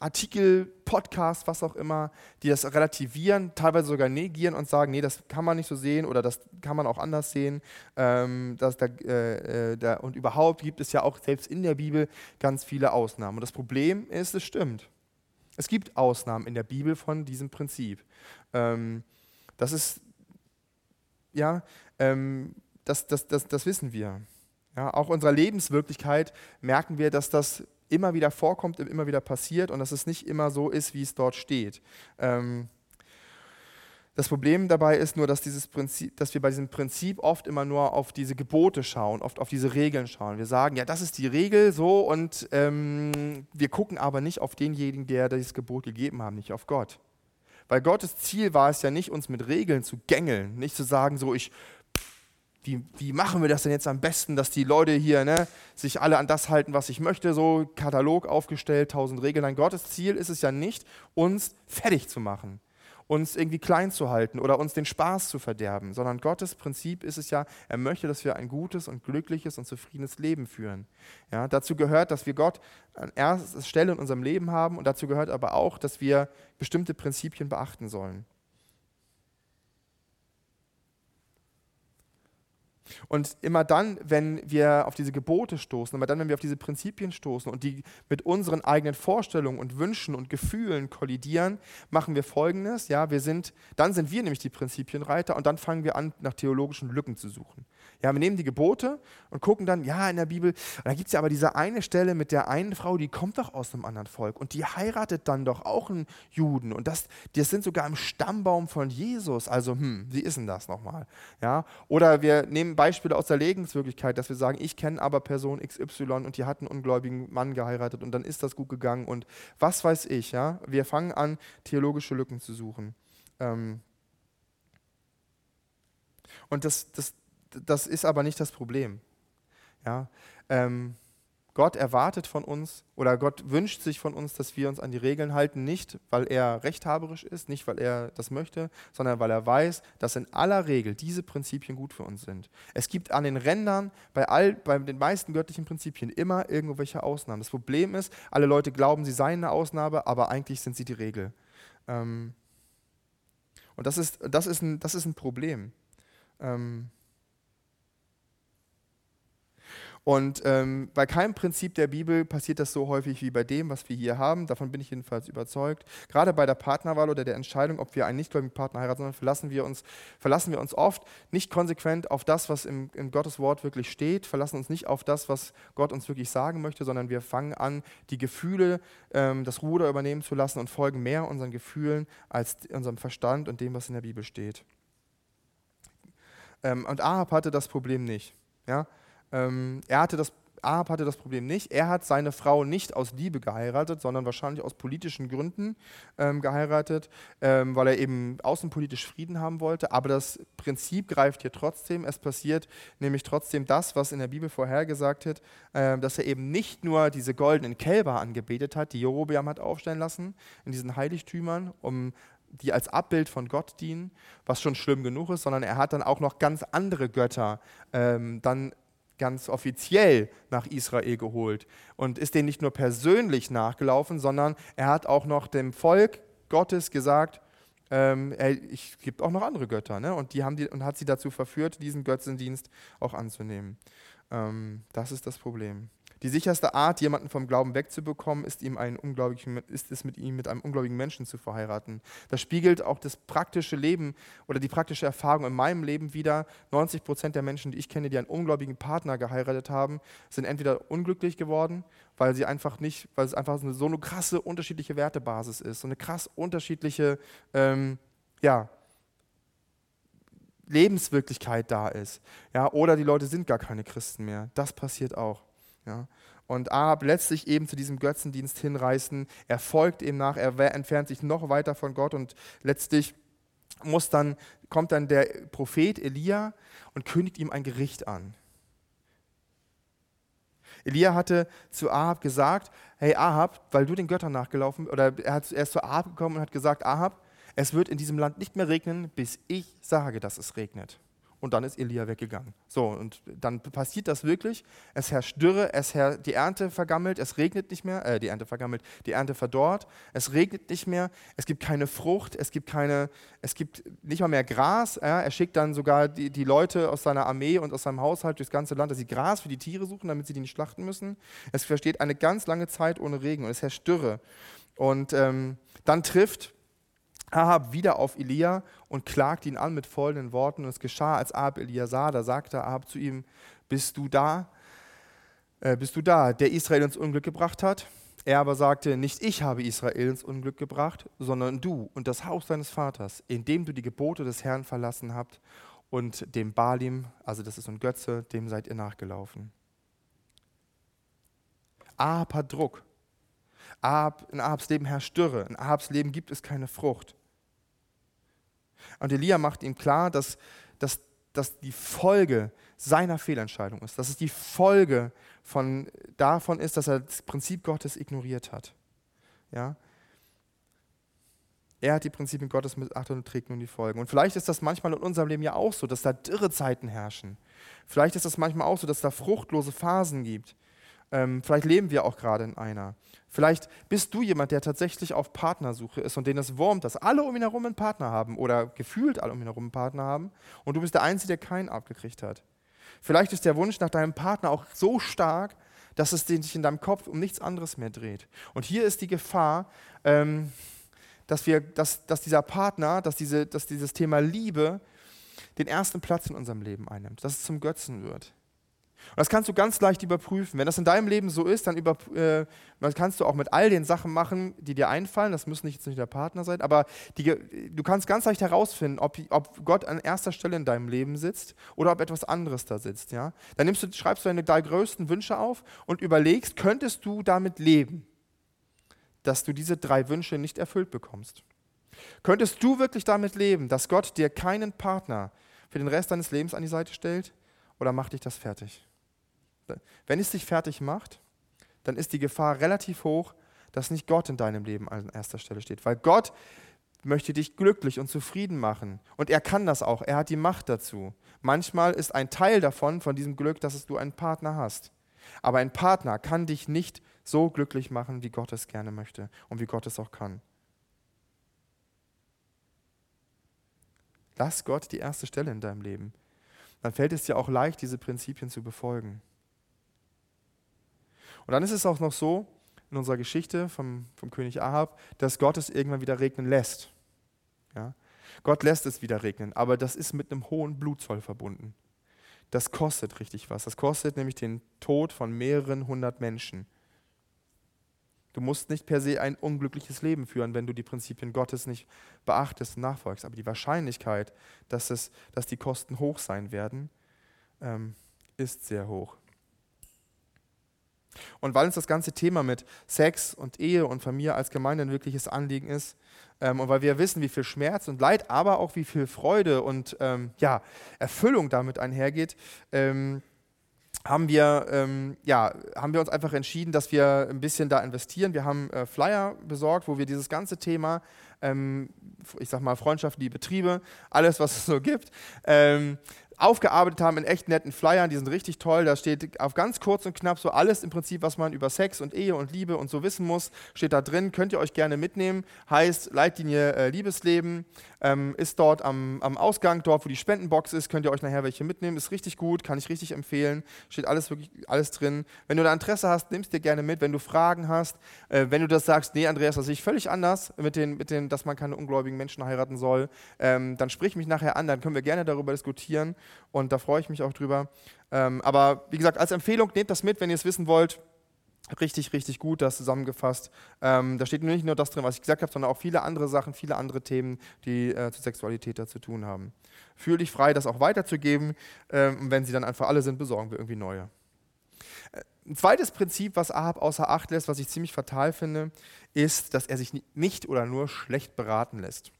Artikel, Podcasts, was auch immer, die das relativieren, teilweise sogar negieren und sagen, nee, das kann man nicht so sehen oder das kann man auch anders sehen. Ähm, dass da, äh, äh, da, und überhaupt gibt es ja auch selbst in der Bibel ganz viele Ausnahmen. Und das Problem ist, es stimmt. Es gibt Ausnahmen in der Bibel von diesem Prinzip. Ähm, das ist, ja, ähm, das, das, das, das wissen wir. Ja, auch unserer Lebenswirklichkeit merken wir, dass das immer wieder vorkommt, immer wieder passiert und dass es nicht immer so ist, wie es dort steht. Ähm, das Problem dabei ist nur, dass, dieses Prinzip, dass wir bei diesem Prinzip oft immer nur auf diese Gebote schauen, oft auf diese Regeln schauen. Wir sagen, ja, das ist die Regel so und ähm, wir gucken aber nicht auf denjenigen, der dieses Gebot gegeben hat, nicht auf Gott. Weil Gottes Ziel war es ja nicht, uns mit Regeln zu gängeln, nicht zu sagen, so ich wie, wie machen wir das denn jetzt am besten, dass die Leute hier ne, sich alle an das halten, was ich möchte, so Katalog aufgestellt, tausend Regeln. Nein, Gottes Ziel ist es ja nicht, uns fertig zu machen, uns irgendwie klein zu halten oder uns den Spaß zu verderben, sondern Gottes Prinzip ist es ja, er möchte, dass wir ein gutes und glückliches und zufriedenes Leben führen. Ja, dazu gehört, dass wir Gott an erster Stelle in unserem Leben haben und dazu gehört aber auch, dass wir bestimmte Prinzipien beachten sollen. Und immer dann, wenn wir auf diese Gebote stoßen, immer dann, wenn wir auf diese Prinzipien stoßen und die mit unseren eigenen Vorstellungen und Wünschen und Gefühlen kollidieren, machen wir Folgendes. Ja, wir sind, dann sind wir nämlich die Prinzipienreiter und dann fangen wir an, nach theologischen Lücken zu suchen. Ja, wir nehmen die Gebote und gucken dann, ja, in der Bibel, da gibt es ja aber diese eine Stelle mit der einen Frau, die kommt doch aus einem anderen Volk und die heiratet dann doch auch einen Juden und das, das sind sogar im Stammbaum von Jesus. Also, hm, wie ist denn das nochmal? Ja, oder wir nehmen Beispiele aus der Lebenswirklichkeit, dass wir sagen, ich kenne aber Person XY und die hat einen ungläubigen Mann geheiratet und dann ist das gut gegangen und was weiß ich. Ja, wir fangen an, theologische Lücken zu suchen. Ähm und das, das, das ist aber nicht das Problem. Ja, ähm, Gott erwartet von uns oder Gott wünscht sich von uns, dass wir uns an die Regeln halten, nicht weil er rechthaberisch ist, nicht weil er das möchte, sondern weil er weiß, dass in aller Regel diese Prinzipien gut für uns sind. Es gibt an den Rändern bei, all, bei den meisten göttlichen Prinzipien immer irgendwelche Ausnahmen. Das Problem ist, alle Leute glauben, sie seien eine Ausnahme, aber eigentlich sind sie die Regel. Ähm, und das ist, das, ist ein, das ist ein Problem. Ähm, Und ähm, bei keinem Prinzip der Bibel passiert das so häufig wie bei dem, was wir hier haben. Davon bin ich jedenfalls überzeugt. Gerade bei der Partnerwahl oder der Entscheidung, ob wir einen nichtgläubigen Partner heiraten, sondern verlassen wir uns, verlassen wir uns oft nicht konsequent auf das, was im, in Gottes Wort wirklich steht, verlassen uns nicht auf das, was Gott uns wirklich sagen möchte, sondern wir fangen an, die Gefühle, ähm, das Ruder übernehmen zu lassen und folgen mehr unseren Gefühlen als unserem Verstand und dem, was in der Bibel steht. Ähm, und Ahab hatte das Problem nicht. Ja? Ähm, er hatte das, Ahab hatte das Problem nicht. Er hat seine Frau nicht aus Liebe geheiratet, sondern wahrscheinlich aus politischen Gründen ähm, geheiratet, ähm, weil er eben außenpolitisch Frieden haben wollte. Aber das Prinzip greift hier trotzdem. Es passiert nämlich trotzdem das, was in der Bibel vorhergesagt hat, äh, dass er eben nicht nur diese goldenen Kälber angebetet hat, die Jerobeam hat aufstellen lassen in diesen Heiligtümern, um die als Abbild von Gott dienen, was schon schlimm genug ist, sondern er hat dann auch noch ganz andere Götter ähm, dann ganz offiziell nach Israel geholt und ist denen nicht nur persönlich nachgelaufen, sondern er hat auch noch dem Volk Gottes gesagt, ähm, ich gibt auch noch andere Götter, ne? und die haben die und hat sie dazu verführt, diesen Götzendienst auch anzunehmen. Ähm, das ist das Problem. Die sicherste Art, jemanden vom Glauben wegzubekommen, ist, ihm einen ungläubigen, ist es mit ihm mit einem ungläubigen Menschen zu verheiraten. Das spiegelt auch das praktische Leben oder die praktische Erfahrung in meinem Leben wider. 90 Prozent der Menschen, die ich kenne, die einen ungläubigen Partner geheiratet haben, sind entweder unglücklich geworden, weil sie einfach nicht, weil es einfach so eine, so eine krasse unterschiedliche Wertebasis ist, so eine krass unterschiedliche, ähm, ja, Lebenswirklichkeit da ist. Ja, oder die Leute sind gar keine Christen mehr. Das passiert auch. Ja. Und Ahab lässt sich eben zu diesem Götzendienst hinreißen. Er folgt ihm nach, er entfernt sich noch weiter von Gott und letztlich muss dann, kommt dann der Prophet Elia und kündigt ihm ein Gericht an. Elia hatte zu Ahab gesagt, hey Ahab, weil du den Göttern nachgelaufen, oder er, hat, er ist zu Ahab gekommen und hat gesagt, Ahab, es wird in diesem Land nicht mehr regnen, bis ich sage, dass es regnet. Und dann ist Elia weggegangen. So, und dann passiert das wirklich. Es herrscht Dürre, es her die Ernte vergammelt, es regnet nicht mehr, äh, die Ernte vergammelt, die Ernte verdorrt, es regnet nicht mehr, es gibt keine Frucht, es gibt, keine, es gibt nicht mal mehr Gras. Ja? Er schickt dann sogar die, die Leute aus seiner Armee und aus seinem Haushalt durchs ganze Land, dass sie Gras für die Tiere suchen, damit sie die nicht schlachten müssen. Es versteht eine ganz lange Zeit ohne Regen und es herrscht Dürre. Und ähm, dann trifft Ahab wieder auf Elia und klagt ihn an mit folgenden Worten. Und es geschah, als Elia sah, da sagte Ahab zu ihm, bist du da? Äh, bist du da, der Israel ins Unglück gebracht hat? Er aber sagte, nicht ich habe Israel ins Unglück gebracht, sondern du und das Haus deines Vaters, indem du die Gebote des Herrn verlassen habt und dem Balim, also das ist ein Götze, dem seid ihr nachgelaufen. Ahab hat Druck. Ahab, in Ahabs Leben herrscht Dürre. In Ahabs Leben gibt es keine Frucht. Und Elia macht ihm klar, dass, dass, dass die Folge seiner Fehlentscheidung ist. Dass es die Folge von, davon ist, dass er das Prinzip Gottes ignoriert hat. Ja? Er hat die Prinzipien Gottes missachtet und trägt nun die Folgen. Und vielleicht ist das manchmal in unserem Leben ja auch so, dass da Dürrezeiten herrschen. Vielleicht ist das manchmal auch so, dass da fruchtlose Phasen gibt. Ähm, vielleicht leben wir auch gerade in einer. Vielleicht bist du jemand, der tatsächlich auf Partnersuche ist und den es wurmt, dass alle um ihn herum einen Partner haben oder gefühlt alle um ihn herum einen Partner haben und du bist der Einzige, der keinen abgekriegt hat. Vielleicht ist der Wunsch nach deinem Partner auch so stark, dass es sich in deinem Kopf um nichts anderes mehr dreht. Und hier ist die Gefahr, ähm, dass, wir, dass, dass dieser Partner, dass, diese, dass dieses Thema Liebe den ersten Platz in unserem Leben einnimmt, dass es zum Götzen wird. Und das kannst du ganz leicht überprüfen. Wenn das in deinem Leben so ist, dann über, äh, das kannst du auch mit all den Sachen machen, die dir einfallen. Das müssen nicht, jetzt nicht der Partner sein, aber die, du kannst ganz leicht herausfinden, ob, ob, Gott an erster Stelle in deinem Leben sitzt oder ob etwas anderes da sitzt. Ja? Dann du, schreibst du deine drei größten Wünsche auf und überlegst, könntest du damit leben, dass du diese drei Wünsche nicht erfüllt bekommst? Könntest du wirklich damit leben, dass Gott dir keinen Partner für den Rest deines Lebens an die Seite stellt? Oder macht dich das fertig? Wenn es dich fertig macht, dann ist die Gefahr relativ hoch, dass nicht Gott in deinem Leben an erster Stelle steht. Weil Gott möchte dich glücklich und zufrieden machen. Und er kann das auch. Er hat die Macht dazu. Manchmal ist ein Teil davon, von diesem Glück, dass du einen Partner hast. Aber ein Partner kann dich nicht so glücklich machen, wie Gott es gerne möchte und wie Gott es auch kann. Lass Gott die erste Stelle in deinem Leben. Dann fällt es dir auch leicht, diese Prinzipien zu befolgen. Und dann ist es auch noch so in unserer Geschichte vom, vom König Ahab, dass Gott es irgendwann wieder regnen lässt. Ja? Gott lässt es wieder regnen, aber das ist mit einem hohen Blutzoll verbunden. Das kostet richtig was. Das kostet nämlich den Tod von mehreren hundert Menschen. Du musst nicht per se ein unglückliches Leben führen, wenn du die Prinzipien Gottes nicht beachtest und nachfolgst. Aber die Wahrscheinlichkeit, dass, es, dass die Kosten hoch sein werden, ähm, ist sehr hoch. Und weil uns das ganze Thema mit Sex und Ehe und Familie als Gemeinde ein wirkliches Anliegen ist ähm, und weil wir wissen, wie viel Schmerz und Leid, aber auch wie viel Freude und ähm, ja, Erfüllung damit einhergeht, ähm, haben wir, ähm, ja, haben wir uns einfach entschieden, dass wir ein bisschen da investieren. Wir haben äh, Flyer besorgt, wo wir dieses ganze Thema, ähm, ich sag mal Freundschaft, Liebe, Betriebe, alles, was es so gibt, ähm, aufgearbeitet haben in echt netten Flyern, die sind richtig toll. Da steht auf ganz kurz und knapp so alles im Prinzip, was man über Sex und Ehe und Liebe und so wissen muss, steht da drin. Könnt ihr euch gerne mitnehmen. Heißt Leitlinie äh, Liebesleben, ähm, ist dort am, am Ausgang, dort wo die Spendenbox ist, könnt ihr euch nachher welche mitnehmen. Ist richtig gut, kann ich richtig empfehlen. Steht alles wirklich alles drin. Wenn du da Interesse hast, nimmst dir gerne mit. Wenn du Fragen hast, äh, wenn du das sagst, nee, Andreas, das sehe ich völlig anders mit den, mit den, dass man keine ungläubigen Menschen heiraten soll, ähm, dann sprich mich nachher an, dann können wir gerne darüber diskutieren und da freue ich mich auch drüber. Ähm, aber wie gesagt, als Empfehlung, nehmt das mit, wenn ihr es wissen wollt. Richtig, richtig gut, das zusammengefasst. Ähm, da steht nicht nur das drin, was ich gesagt habe, sondern auch viele andere Sachen, viele andere Themen, die äh, zur Sexualität da zu tun haben. Fühl dich frei, das auch weiterzugeben. Ähm, wenn sie dann einfach alle sind, besorgen wir irgendwie neue. Äh, ein zweites Prinzip, was Ahab außer Acht lässt, was ich ziemlich fatal finde, ist, dass er sich nicht oder nur schlecht beraten lässt.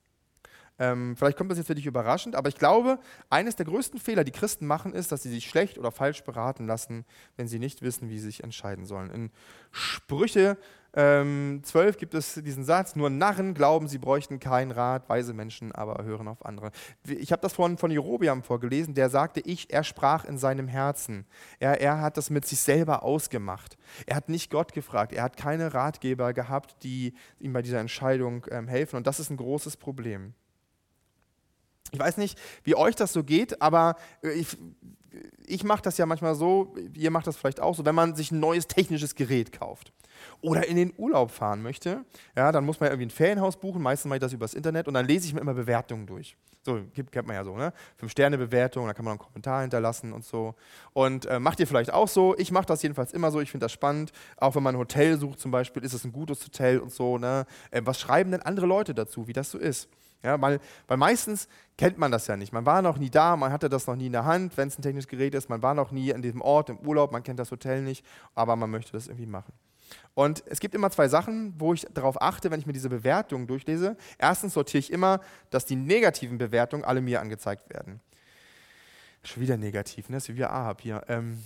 Ähm, vielleicht kommt das jetzt für dich überraschend, aber ich glaube, eines der größten Fehler, die Christen machen, ist, dass sie sich schlecht oder falsch beraten lassen, wenn sie nicht wissen, wie sie sich entscheiden sollen. In Sprüche ähm, 12 gibt es diesen Satz, nur Narren glauben, sie bräuchten keinen Rat, weise Menschen aber hören auf andere. Ich habe das von, von Jerobiam vorgelesen, der sagte, ich, er sprach in seinem Herzen. Er, er hat das mit sich selber ausgemacht. Er hat nicht Gott gefragt, er hat keine Ratgeber gehabt, die ihm bei dieser Entscheidung ähm, helfen und das ist ein großes Problem. Ich weiß nicht, wie euch das so geht, aber äh, ich, ich mache das ja manchmal so, ihr macht das vielleicht auch so, wenn man sich ein neues technisches Gerät kauft oder in den Urlaub fahren möchte, ja, dann muss man irgendwie ein Ferienhaus buchen, meistens mache ich das übers Internet und dann lese ich mir immer Bewertungen durch. So, kennt man ja so, ne? Fünf-Sterne-Bewertung, da kann man einen Kommentar hinterlassen und so. Und äh, macht ihr vielleicht auch so. Ich mache das jedenfalls immer so, ich finde das spannend. Auch wenn man ein Hotel sucht zum Beispiel, ist es ein gutes Hotel und so, ne? Äh, was schreiben denn andere Leute dazu, wie das so ist? Ja, weil, weil meistens kennt man das ja nicht. Man war noch nie da, man hatte das noch nie in der Hand, wenn es ein technisches Gerät ist. Man war noch nie an diesem Ort im Urlaub, man kennt das Hotel nicht, aber man möchte das irgendwie machen. Und es gibt immer zwei Sachen, wo ich darauf achte, wenn ich mir diese Bewertungen durchlese. Erstens sortiere ich immer, dass die negativen Bewertungen alle mir angezeigt werden. Schon wieder negativ, ne? Das ist wie wir Ahab hier. Ähm,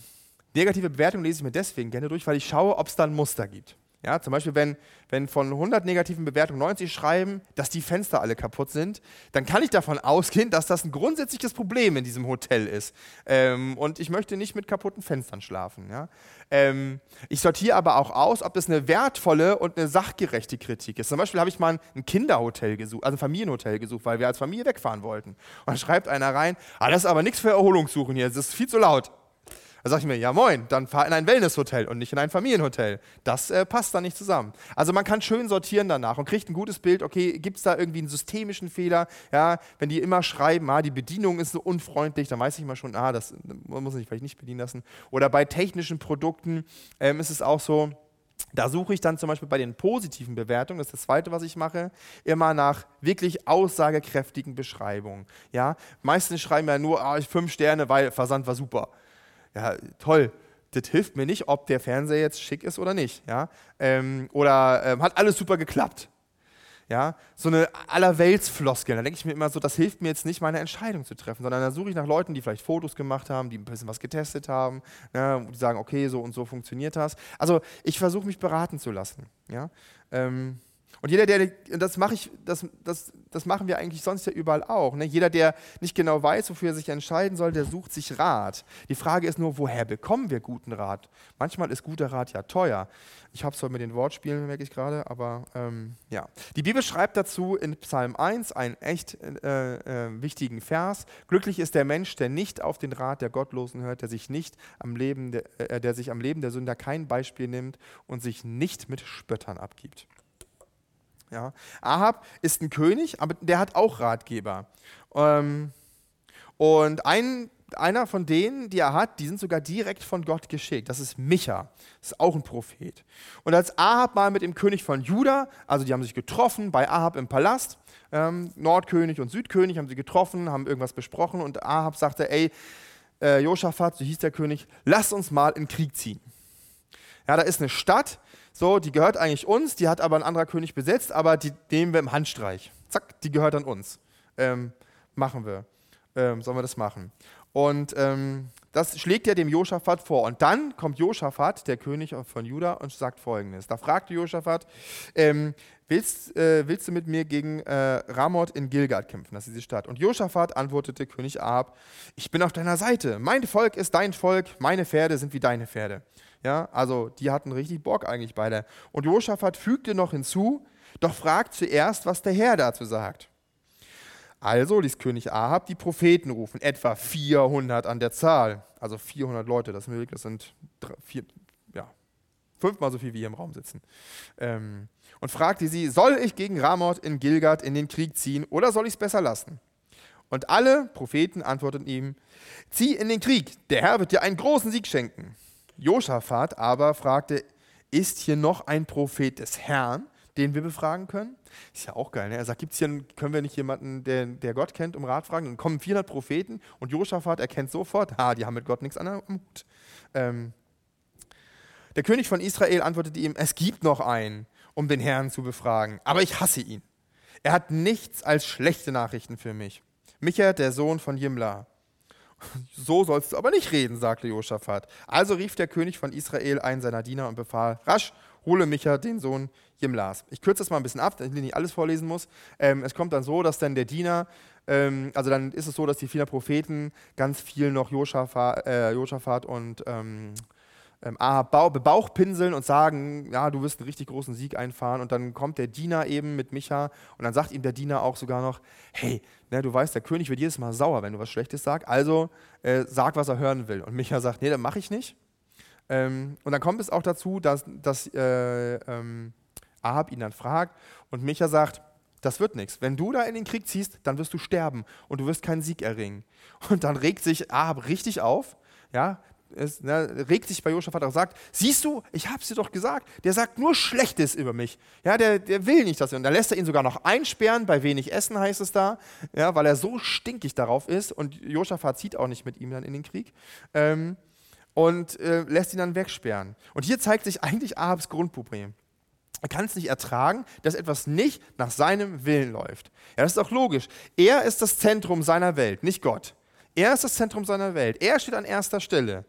negative Bewertungen lese ich mir deswegen gerne durch, weil ich schaue, ob es da ein Muster gibt. Ja, zum Beispiel, wenn, wenn von 100 negativen Bewertungen 90 schreiben, dass die Fenster alle kaputt sind, dann kann ich davon ausgehen, dass das ein grundsätzliches Problem in diesem Hotel ist. Ähm, und ich möchte nicht mit kaputten Fenstern schlafen. Ja? Ähm, ich sortiere aber auch aus, ob das eine wertvolle und eine sachgerechte Kritik ist. Zum Beispiel habe ich mal ein Kinderhotel gesucht, also ein Familienhotel gesucht, weil wir als Familie wegfahren wollten. Und dann schreibt einer rein, ah, das ist aber nichts für Erholungssuchen hier, das ist viel zu laut. Da sage ich mir, ja moin, dann fahr in ein Wellnesshotel und nicht in ein Familienhotel. Das äh, passt da nicht zusammen. Also man kann schön sortieren danach und kriegt ein gutes Bild, okay, gibt es da irgendwie einen systemischen Fehler? Ja, wenn die immer schreiben, ah, die Bedienung ist so unfreundlich, dann weiß ich mal schon, ah, das muss sich vielleicht nicht bedienen lassen. Oder bei technischen Produkten ähm, ist es auch so, da suche ich dann zum Beispiel bei den positiven Bewertungen, das ist das Zweite, was ich mache, immer nach wirklich aussagekräftigen Beschreibungen. Ja? Meistens schreiben ja nur ah, fünf Sterne, weil Versand war super ja, toll, das hilft mir nicht, ob der Fernseher jetzt schick ist oder nicht. Ja? Ähm, oder ähm, hat alles super geklappt. Ja? So eine allerweltsfloskel. Da denke ich mir immer so, das hilft mir jetzt nicht, meine Entscheidung zu treffen, sondern da suche ich nach Leuten, die vielleicht Fotos gemacht haben, die ein bisschen was getestet haben, ne? die sagen, okay, so und so funktioniert das. Also ich versuche mich beraten zu lassen. Ja? Ähm, und jeder, der, das mache ich, das, das, das machen wir eigentlich sonst ja überall auch. Ne? Jeder, der nicht genau weiß, wofür er sich entscheiden soll, der sucht sich Rat. Die Frage ist nur, woher bekommen wir guten Rat? Manchmal ist guter Rat ja teuer. Ich habe es heute mit den Wortspielen, merke ich gerade, aber ähm, ja. Die Bibel schreibt dazu in Psalm 1 einen echt äh, äh, wichtigen Vers. Glücklich ist der Mensch, der nicht auf den Rat der Gottlosen hört, der sich nicht am Leben, der, äh, der sich am Leben der Sünder kein Beispiel nimmt und sich nicht mit Spöttern abgibt. Ja. Ahab ist ein König, aber der hat auch Ratgeber. Ähm, und ein, einer von denen, die er hat, die sind sogar direkt von Gott geschickt. Das ist Micha. Das ist auch ein Prophet. Und als Ahab mal mit dem König von Juda, also die haben sich getroffen bei Ahab im Palast, ähm, Nordkönig und Südkönig haben sie getroffen, haben irgendwas besprochen und Ahab sagte, ey, äh, Josaphat, so hieß der König, lass uns mal in Krieg ziehen. Ja, da ist eine Stadt, so, die gehört eigentlich uns, die hat aber ein anderer König besetzt, aber die nehmen wir im Handstreich. Zack, die gehört an uns. Ähm, machen wir. Ähm, sollen wir das machen? Und ähm, das schlägt er dem Josaphat vor. Und dann kommt Josaphat, der König von Juda, und sagt folgendes. Da fragte Josaphat, ähm, willst, äh, willst du mit mir gegen äh, Ramoth in Gilgad kämpfen? Das ist die Stadt. Und Josaphat antwortete König Ahab, ich bin auf deiner Seite. Mein Volk ist dein Volk, meine Pferde sind wie deine Pferde. Ja, also die hatten richtig Bock eigentlich beide. Und Josaphat fügte noch hinzu, doch fragt zuerst, was der Herr dazu sagt. Also ließ König Ahab die Propheten rufen, etwa 400 an der Zahl. Also 400 Leute, das, sind drei, vier, ja, fünfmal so viel wie hier im Raum sitzen. Ähm, und fragte sie, soll ich gegen Ramoth in Gilgad in den Krieg ziehen oder soll ich es besser lassen? Und alle Propheten antworteten ihm, zieh in den Krieg, der Herr wird dir einen großen Sieg schenken. Josaphat aber fragte, ist hier noch ein Prophet des Herrn, den wir befragen können? Ist ja auch geil. Ne? Er sagt, gibt's hier, können wir nicht jemanden, der, der Gott kennt, um Rat fragen? Dann kommen 400 Propheten und Josaphat erkennt sofort, ah, die haben mit Gott nichts am Hut. Ähm, der König von Israel antwortete ihm, es gibt noch einen, um den Herrn zu befragen, aber ich hasse ihn. Er hat nichts als schlechte Nachrichten für mich. Micha, der Sohn von Jimla. So sollst du aber nicht reden, sagte Josaphat. Also rief der König von Israel einen seiner Diener und befahl, rasch, hole Micha, den Sohn Jimlas. Ich kürze das mal ein bisschen ab, damit ich nicht alles vorlesen muss. Ähm, es kommt dann so, dass dann der Diener, ähm, also dann ist es so, dass die vielen Propheten ganz viel noch äh, Joschafat und ähm, ähm, bebauchpinseln und sagen, ja, du wirst einen richtig großen Sieg einfahren. Und dann kommt der Diener eben mit Micha und dann sagt ihm der Diener auch sogar noch, hey, ne, du weißt, der König wird jedes Mal sauer, wenn du was Schlechtes sagst, also äh, sag, was er hören will. Und Micha sagt, nee, das mache ich nicht. Ähm, und dann kommt es auch dazu, dass, dass äh, ähm, Ahab ihn dann fragt und Micha sagt, das wird nichts. Wenn du da in den Krieg ziehst, dann wirst du sterben und du wirst keinen Sieg erringen. Und dann regt sich Ahab richtig auf, ja, es, ne, regt sich bei Josaphat auch sagt, siehst du, ich hab's dir doch gesagt, der sagt nur Schlechtes über mich. Ja, der, der will nicht, dass er, und da lässt er ihn sogar noch einsperren, bei wenig Essen heißt es da, ja, weil er so stinkig darauf ist und Josaphat zieht auch nicht mit ihm dann in den Krieg. Ähm, und äh, lässt ihn dann wegsperren. Und hier zeigt sich eigentlich Ahabs Grundproblem. Er kann es nicht ertragen, dass etwas nicht nach seinem Willen läuft. Ja, das ist auch logisch. Er ist das Zentrum seiner Welt, nicht Gott. Er ist das Zentrum seiner Welt. Er steht an erster Stelle.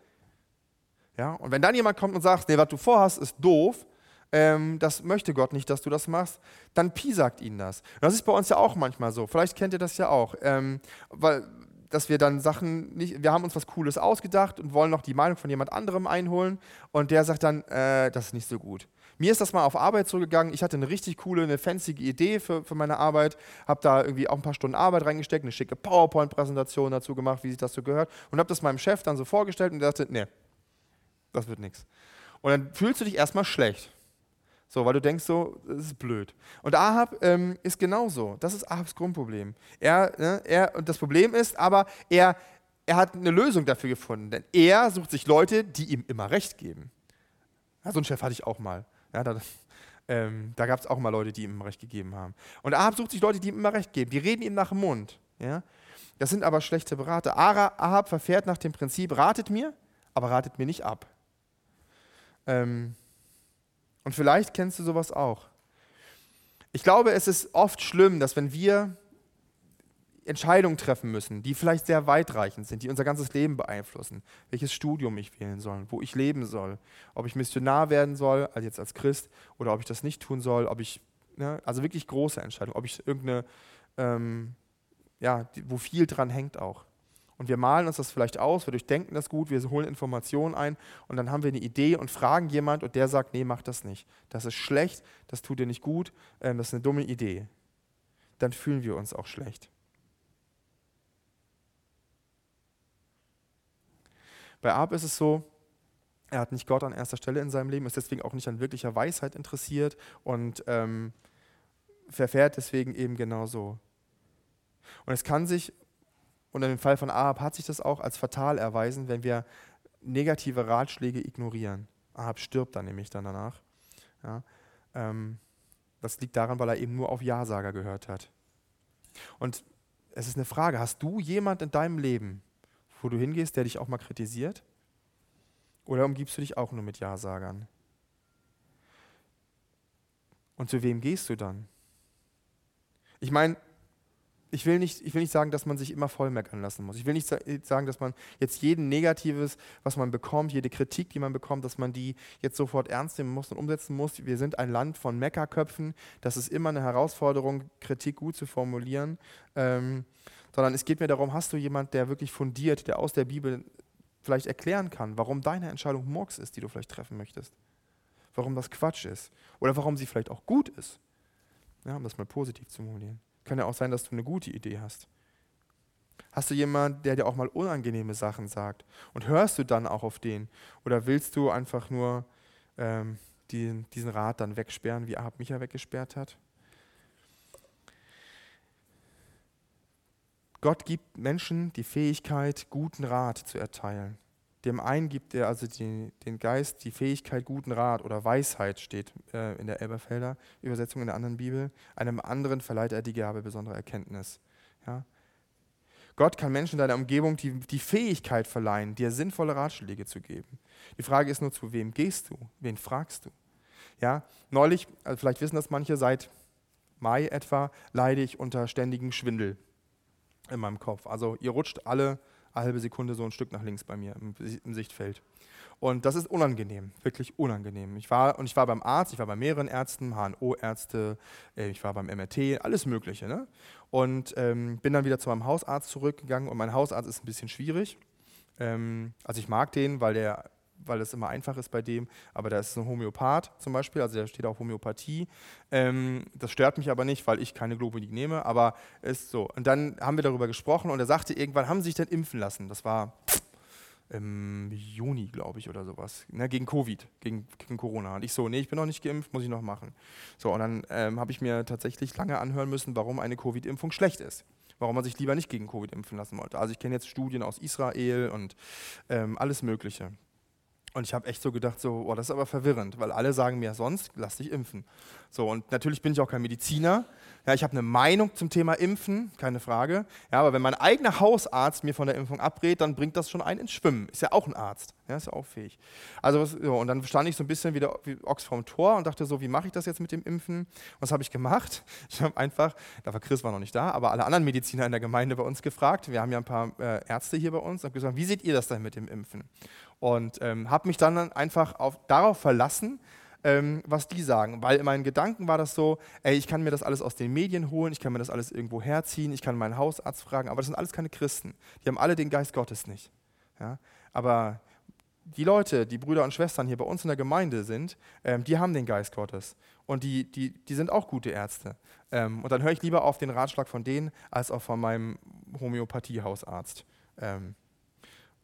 Ja, und wenn dann jemand kommt und sagt, nee, was du vorhast, ist doof, ähm, das möchte Gott nicht, dass du das machst, dann piesackt ihn das. Und das ist bei uns ja auch manchmal so. Vielleicht kennt ihr das ja auch. Ähm, weil, dass wir dann Sachen nicht, wir haben uns was Cooles ausgedacht und wollen noch die Meinung von jemand anderem einholen und der sagt dann, äh, das ist nicht so gut. Mir ist das mal auf Arbeit zurückgegangen. Ich hatte eine richtig coole, eine fancy Idee für, für meine Arbeit, habe da irgendwie auch ein paar Stunden Arbeit reingesteckt, eine schicke PowerPoint-Präsentation dazu gemacht, wie sich das so gehört und habe das meinem Chef dann so vorgestellt und der dachte, nee, das wird nichts. Und dann fühlst du dich erstmal schlecht. So, weil du denkst so, das ist blöd. Und Ahab ähm, ist genauso. Das ist Ahabs Grundproblem. Er, ne, er, und das Problem ist aber, er, er hat eine Lösung dafür gefunden. Denn er sucht sich Leute, die ihm immer Recht geben. Ja, so einen Chef hatte ich auch mal. Ja, da ähm, da gab es auch mal Leute, die ihm immer Recht gegeben haben. Und Ahab sucht sich Leute, die ihm immer Recht geben. Die reden ihm nach dem Mund. Ja? Das sind aber schlechte Berater. Ahab verfährt nach dem Prinzip, ratet mir, aber ratet mir nicht ab. Ähm, und vielleicht kennst du sowas auch. Ich glaube, es ist oft schlimm, dass wenn wir Entscheidungen treffen müssen, die vielleicht sehr weitreichend sind, die unser ganzes Leben beeinflussen, welches Studium ich wählen soll, wo ich leben soll, ob ich Missionar werden soll, also jetzt als Christ, oder ob ich das nicht tun soll, ob ich, ne, also wirklich große Entscheidungen, ob ich irgendeine, ähm, ja, wo viel dran hängt auch. Und wir malen uns das vielleicht aus, wir durchdenken das gut, wir holen Informationen ein und dann haben wir eine Idee und fragen jemand und der sagt, nee, mach das nicht. Das ist schlecht, das tut dir nicht gut, ähm, das ist eine dumme Idee. Dann fühlen wir uns auch schlecht. Bei Ab ist es so, er hat nicht Gott an erster Stelle in seinem Leben, ist deswegen auch nicht an wirklicher Weisheit interessiert und ähm, verfährt deswegen eben genau so. Und es kann sich und im Fall von Ahab hat sich das auch als fatal erweisen, wenn wir negative Ratschläge ignorieren. Ahab stirbt dann nämlich dann danach. Ja, ähm, das liegt daran, weil er eben nur auf Ja-Sager gehört hat. Und es ist eine Frage, hast du jemand in deinem Leben, wo du hingehst, der dich auch mal kritisiert? Oder umgibst du dich auch nur mit Ja-Sagern? Und zu wem gehst du dann? Ich meine, ich will, nicht, ich will nicht sagen, dass man sich immer vollmeckern lassen muss. Ich will nicht sagen, dass man jetzt jeden Negatives, was man bekommt, jede Kritik, die man bekommt, dass man die jetzt sofort ernst nehmen muss und umsetzen muss. Wir sind ein Land von Meckerköpfen. Das ist immer eine Herausforderung, Kritik gut zu formulieren. Ähm, sondern es geht mir darum, hast du jemanden, der wirklich fundiert, der aus der Bibel vielleicht erklären kann, warum deine Entscheidung Murks ist, die du vielleicht treffen möchtest. Warum das Quatsch ist. Oder warum sie vielleicht auch gut ist. Ja, um das mal positiv zu formulieren. Kann ja auch sein, dass du eine gute Idee hast. Hast du jemanden, der dir auch mal unangenehme Sachen sagt? Und hörst du dann auch auf den? Oder willst du einfach nur ähm, die, diesen Rat dann wegsperren, wie Ahab Micha weggesperrt hat? Gott gibt Menschen die Fähigkeit, guten Rat zu erteilen. Dem einen gibt er also die, den Geist die Fähigkeit, guten Rat oder Weisheit, steht äh, in der Elberfelder Übersetzung in der anderen Bibel. Einem anderen verleiht er die Gabe besonderer Erkenntnis. Ja? Gott kann Menschen in deiner Umgebung die, die Fähigkeit verleihen, dir sinnvolle Ratschläge zu geben. Die Frage ist nur, zu wem gehst du? Wen fragst du? Ja, neulich, also vielleicht wissen das manche, seit Mai etwa leide ich unter ständigem Schwindel in meinem Kopf. Also ihr rutscht alle halbe Sekunde so ein Stück nach links bei mir im, im Sichtfeld. Und das ist unangenehm, wirklich unangenehm. Ich war, und ich war beim Arzt, ich war bei mehreren Ärzten, HNO-Ärzte, äh, ich war beim MRT, alles Mögliche. Ne? Und ähm, bin dann wieder zu meinem Hausarzt zurückgegangen und mein Hausarzt ist ein bisschen schwierig. Ähm, also ich mag den, weil der weil es immer einfach ist bei dem, aber da ist ein Homöopath zum Beispiel, also da steht auch Homöopathie. Ähm, das stört mich aber nicht, weil ich keine Globulik nehme, aber ist so. Und dann haben wir darüber gesprochen und er sagte irgendwann, haben Sie sich denn impfen lassen? Das war im Juni, glaube ich, oder sowas, ne, gegen Covid, gegen, gegen, Corona. Und ich so, nee, ich bin noch nicht geimpft, muss ich noch machen. So, und dann ähm, habe ich mir tatsächlich lange anhören müssen, warum eine Covid-Impfung schlecht ist. Warum man sich lieber nicht gegen Covid impfen lassen wollte. Also ich kenne jetzt Studien aus Israel und ähm, alles Mögliche. Und ich habe echt so gedacht, so, oh, das ist aber verwirrend, weil alle sagen mir sonst, lass dich impfen. So, und natürlich bin ich auch kein Mediziner. Ja, ich habe eine Meinung zum Thema Impfen, keine Frage. Ja, aber wenn mein eigener Hausarzt mir von der Impfung abrät, dann bringt das schon einen ins Schwimmen. Ist ja auch ein Arzt. Ja, ist ja auch fähig. Also, so, und dann stand ich so ein bisschen wieder wie Ochs vorm Tor und dachte so, wie mache ich das jetzt mit dem Impfen? Was habe ich gemacht? Ich habe einfach, da war Chris war noch nicht da, aber alle anderen Mediziner in der Gemeinde bei uns gefragt. Wir haben ja ein paar äh, Ärzte hier bei uns und gesagt, wie seht ihr das denn mit dem Impfen? Und ähm, habe mich dann einfach auf, darauf verlassen, ähm, was die sagen. Weil in meinen Gedanken war das so, ey, ich kann mir das alles aus den Medien holen, ich kann mir das alles irgendwo herziehen, ich kann meinen Hausarzt fragen, aber das sind alles keine Christen. Die haben alle den Geist Gottes nicht. Ja? Aber die Leute, die Brüder und Schwestern hier bei uns in der Gemeinde sind, ähm, die haben den Geist Gottes. Und die, die, die sind auch gute Ärzte. Ähm, und dann höre ich lieber auf den Ratschlag von denen, als auch von meinem Homöopathiehausarzt. Ähm,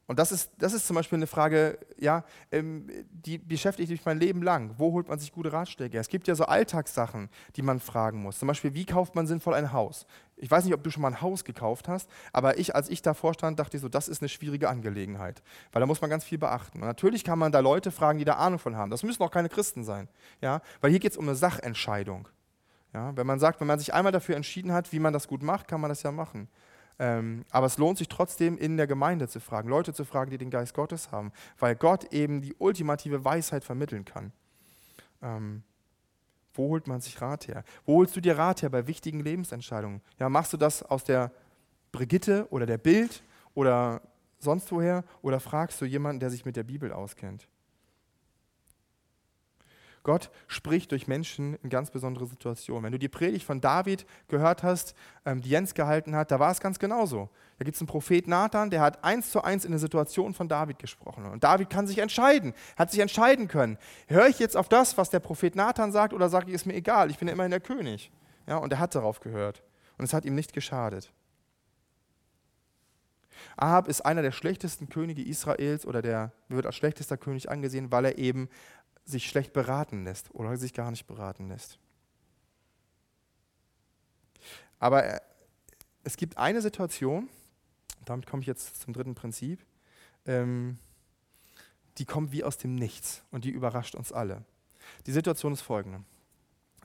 und das ist, das ist zum Beispiel eine Frage, ja, ähm, die beschäftigt mich mein Leben lang. Wo holt man sich gute Ratschläge? Es gibt ja so Alltagssachen, die man fragen muss. Zum Beispiel, wie kauft man sinnvoll ein Haus? Ich weiß nicht, ob du schon mal ein Haus gekauft hast, aber ich, als ich davor stand, dachte ich so, das ist eine schwierige Angelegenheit, weil da muss man ganz viel beachten. Und natürlich kann man da Leute fragen, die da Ahnung von haben. Das müssen auch keine Christen sein, ja, weil hier geht es um eine Sachentscheidung. Ja, wenn man sagt, wenn man sich einmal dafür entschieden hat, wie man das gut macht, kann man das ja machen. Ähm, aber es lohnt sich trotzdem, in der Gemeinde zu fragen, Leute zu fragen, die den Geist Gottes haben, weil Gott eben die ultimative Weisheit vermitteln kann. Ähm, wo holt man sich Rat her? Wo holst du dir Rat her bei wichtigen Lebensentscheidungen? Ja, machst du das aus der Brigitte oder der Bild oder sonst woher? Oder fragst du jemanden, der sich mit der Bibel auskennt? Gott spricht durch Menschen in ganz besondere Situationen. Wenn du die Predigt von David gehört hast, ähm, die Jens gehalten hat, da war es ganz genauso. Da gibt es einen Prophet Nathan, der hat eins zu eins in der Situation von David gesprochen. Und David kann sich entscheiden, hat sich entscheiden können. Höre ich jetzt auf das, was der Prophet Nathan sagt, oder sage ich, ist mir egal, ich bin ja immerhin der König. Ja, und er hat darauf gehört. Und es hat ihm nicht geschadet. Ahab ist einer der schlechtesten Könige Israels oder der wird als schlechtester König angesehen, weil er eben sich schlecht beraten lässt oder sich gar nicht beraten lässt. Aber äh, es gibt eine Situation, damit komme ich jetzt zum dritten Prinzip, ähm, die kommt wie aus dem Nichts und die überrascht uns alle. Die Situation ist folgende.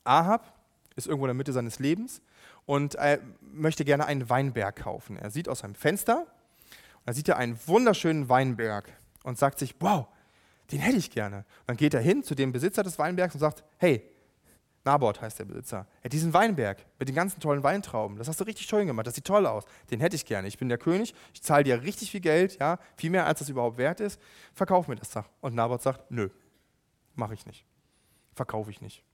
Ahab ist irgendwo in der Mitte seines Lebens und er möchte gerne einen Weinberg kaufen. Er sieht aus seinem Fenster, und da sieht er einen wunderschönen Weinberg und sagt sich, wow, den hätte ich gerne. Dann geht er hin zu dem Besitzer des Weinbergs und sagt, hey, Nabot heißt der Besitzer, ja, diesen Weinberg mit den ganzen tollen Weintrauben, das hast du richtig schön gemacht, das sieht toll aus, den hätte ich gerne. Ich bin der König, ich zahle dir richtig viel Geld, ja, viel mehr als das überhaupt wert ist, verkauf mir das doch. Und Nabot sagt, nö, mache ich nicht, verkaufe ich nicht.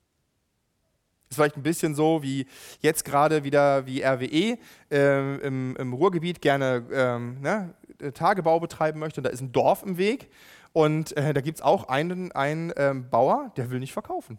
Ist vielleicht ein bisschen so wie jetzt gerade wieder wie RWE äh, im, im, Ruhrgebiet gerne ähm, ne, Tagebau betreiben möchte und da ist ein Dorf im Weg und äh, da gibt es auch einen, einen ähm, Bauer, der will nicht verkaufen.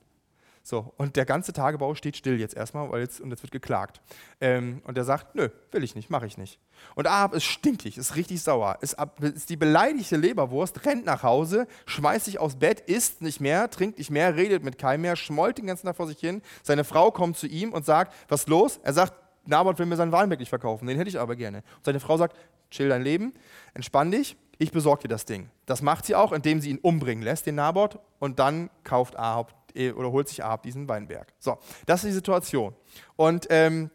So, und der ganze Tagebau steht still jetzt erstmal, weil jetzt, und jetzt wird geklagt. Ähm, und der sagt, nö, will ich nicht, mache ich nicht. Und Ahab ist stinkig, ist richtig sauer, ist, ab, ist die beleidigte Leberwurst, rennt nach Hause, schmeißt sich aufs Bett, isst nicht mehr, trinkt nicht mehr, redet mit keinem mehr, schmollt den ganzen Tag vor sich hin. Seine Frau kommt zu ihm und sagt, was los? Er sagt, Nabot will mir seinen Weinberg nicht verkaufen, den hätte ich aber gerne. Und seine Frau sagt, chill dein Leben, entspann dich, ich besorge dir das Ding. Das macht sie auch, indem sie ihn umbringen lässt, den Nabot, und dann kauft Ahab oder holt sich Ahab diesen Weinberg. So, das ist die Situation. Und ähm,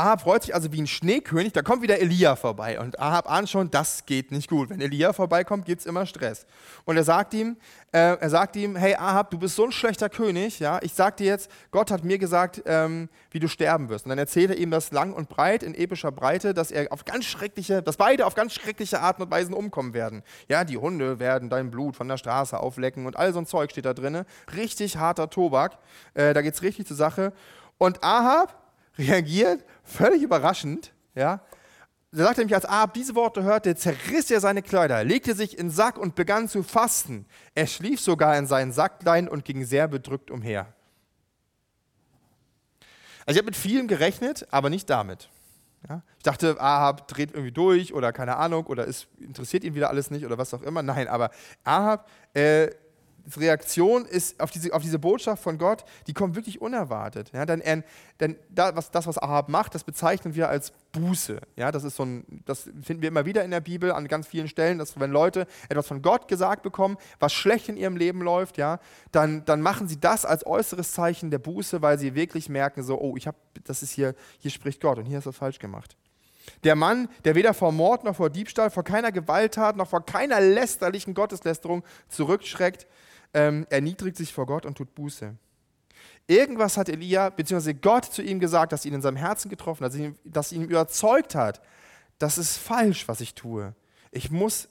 Ahab freut sich also wie ein Schneekönig, da kommt wieder Elia vorbei. Und Ahab ahnt schon, das geht nicht gut. Wenn Elia vorbeikommt, gibt es immer Stress. Und er sagt ihm, äh, er sagt ihm, hey Ahab, du bist so ein schlechter König, ja, ich sag dir jetzt, Gott hat mir gesagt, ähm, wie du sterben wirst. Und dann erzählt er ihm das lang und breit, in epischer Breite, dass er auf ganz schreckliche, dass beide auf ganz schreckliche Arten und Weisen umkommen werden. Ja, die Hunde werden dein Blut von der Straße auflecken und all so ein Zeug steht da drin. Richtig harter Tobak. Äh, da es richtig zur Sache. Und Ahab reagiert völlig überraschend, ja. Da sagt er nämlich, als Ahab diese Worte hörte, zerriss er seine Kleider, legte sich in Sack und begann zu fasten. Er schlief sogar in seinen Sacklein und ging sehr bedrückt umher. Also ich habe mit vielem gerechnet, aber nicht damit. Ja? Ich dachte, Ahab dreht irgendwie durch oder keine Ahnung oder es interessiert ihn wieder alles nicht oder was auch immer. Nein, aber Ahab äh, Reaktion ist auf diese, auf diese Botschaft von Gott, die kommt wirklich unerwartet. Ja, denn er, denn da, was, das, was Ahab macht, das bezeichnen wir als Buße. Ja, das, ist so ein, das finden wir immer wieder in der Bibel an ganz vielen Stellen, dass wenn Leute etwas von Gott gesagt bekommen, was schlecht in ihrem Leben läuft, ja, dann, dann machen sie das als äußeres Zeichen der Buße, weil sie wirklich merken, so, oh, ich habe, das ist hier, hier spricht Gott und hier ist was falsch gemacht. Der Mann, der weder vor Mord noch vor Diebstahl, vor keiner Gewalttat noch vor keiner lästerlichen Gotteslästerung zurückschreckt, ähm, erniedrigt sich vor Gott und tut Buße. Irgendwas hat Elia, beziehungsweise Gott zu ihm gesagt, das ihn in seinem Herzen getroffen hat, das ihn überzeugt hat, das ist falsch, was ich tue. Ich muss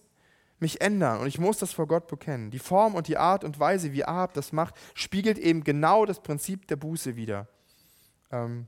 mich ändern und ich muss das vor Gott bekennen. Die Form und die Art und Weise, wie Ahab das macht, spiegelt eben genau das Prinzip der Buße wider. Ähm,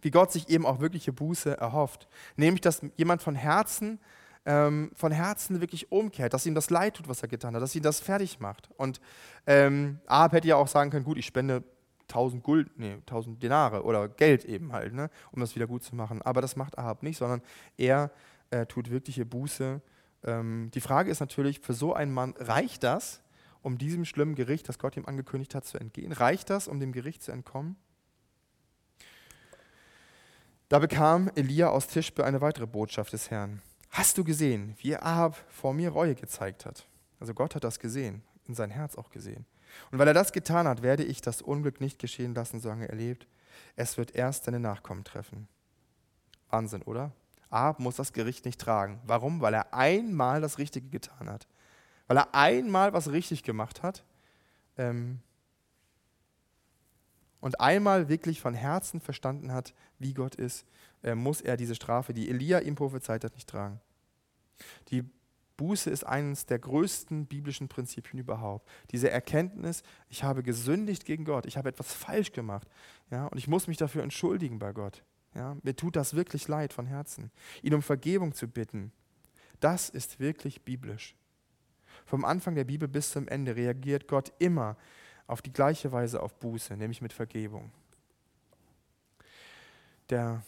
wie Gott sich eben auch wirkliche Buße erhofft. Nämlich, dass jemand von Herzen ähm, von Herzen wirklich umkehrt, dass ihm das leid tut, was er getan hat, dass ihn das fertig macht. Und ähm, Ahab hätte ja auch sagen können, gut, ich spende 1000 Guld, nee, 1000 Denare oder Geld eben halt, ne, um das wieder gut zu machen. Aber das macht Ahab nicht, sondern er äh, tut wirkliche Buße. Ähm, die Frage ist natürlich, für so einen Mann, reicht das, um diesem schlimmen Gericht, das Gott ihm angekündigt hat, zu entgehen? Reicht das, um dem Gericht zu entkommen? Da bekam Elia aus Tischbe eine weitere Botschaft des Herrn. Hast du gesehen, wie Ahab vor mir Reue gezeigt hat? Also Gott hat das gesehen, in sein Herz auch gesehen. Und weil er das getan hat, werde ich das Unglück nicht geschehen lassen, solange er lebt. Es wird erst seine Nachkommen treffen. Wahnsinn, oder? Ahab muss das Gericht nicht tragen. Warum? Weil er einmal das Richtige getan hat. Weil er einmal was richtig gemacht hat ähm, und einmal wirklich von Herzen verstanden hat, wie Gott ist äh, muss er diese Strafe, die Elia ihm prophezeit hat, nicht tragen. Die Buße ist eines der größten biblischen Prinzipien überhaupt. Diese Erkenntnis, ich habe gesündigt gegen Gott, ich habe etwas falsch gemacht ja, und ich muss mich dafür entschuldigen bei Gott. Ja, mir tut das wirklich leid von Herzen. Ihn um Vergebung zu bitten, das ist wirklich biblisch. Vom Anfang der Bibel bis zum Ende reagiert Gott immer auf die gleiche Weise auf Buße, nämlich mit Vergebung. Der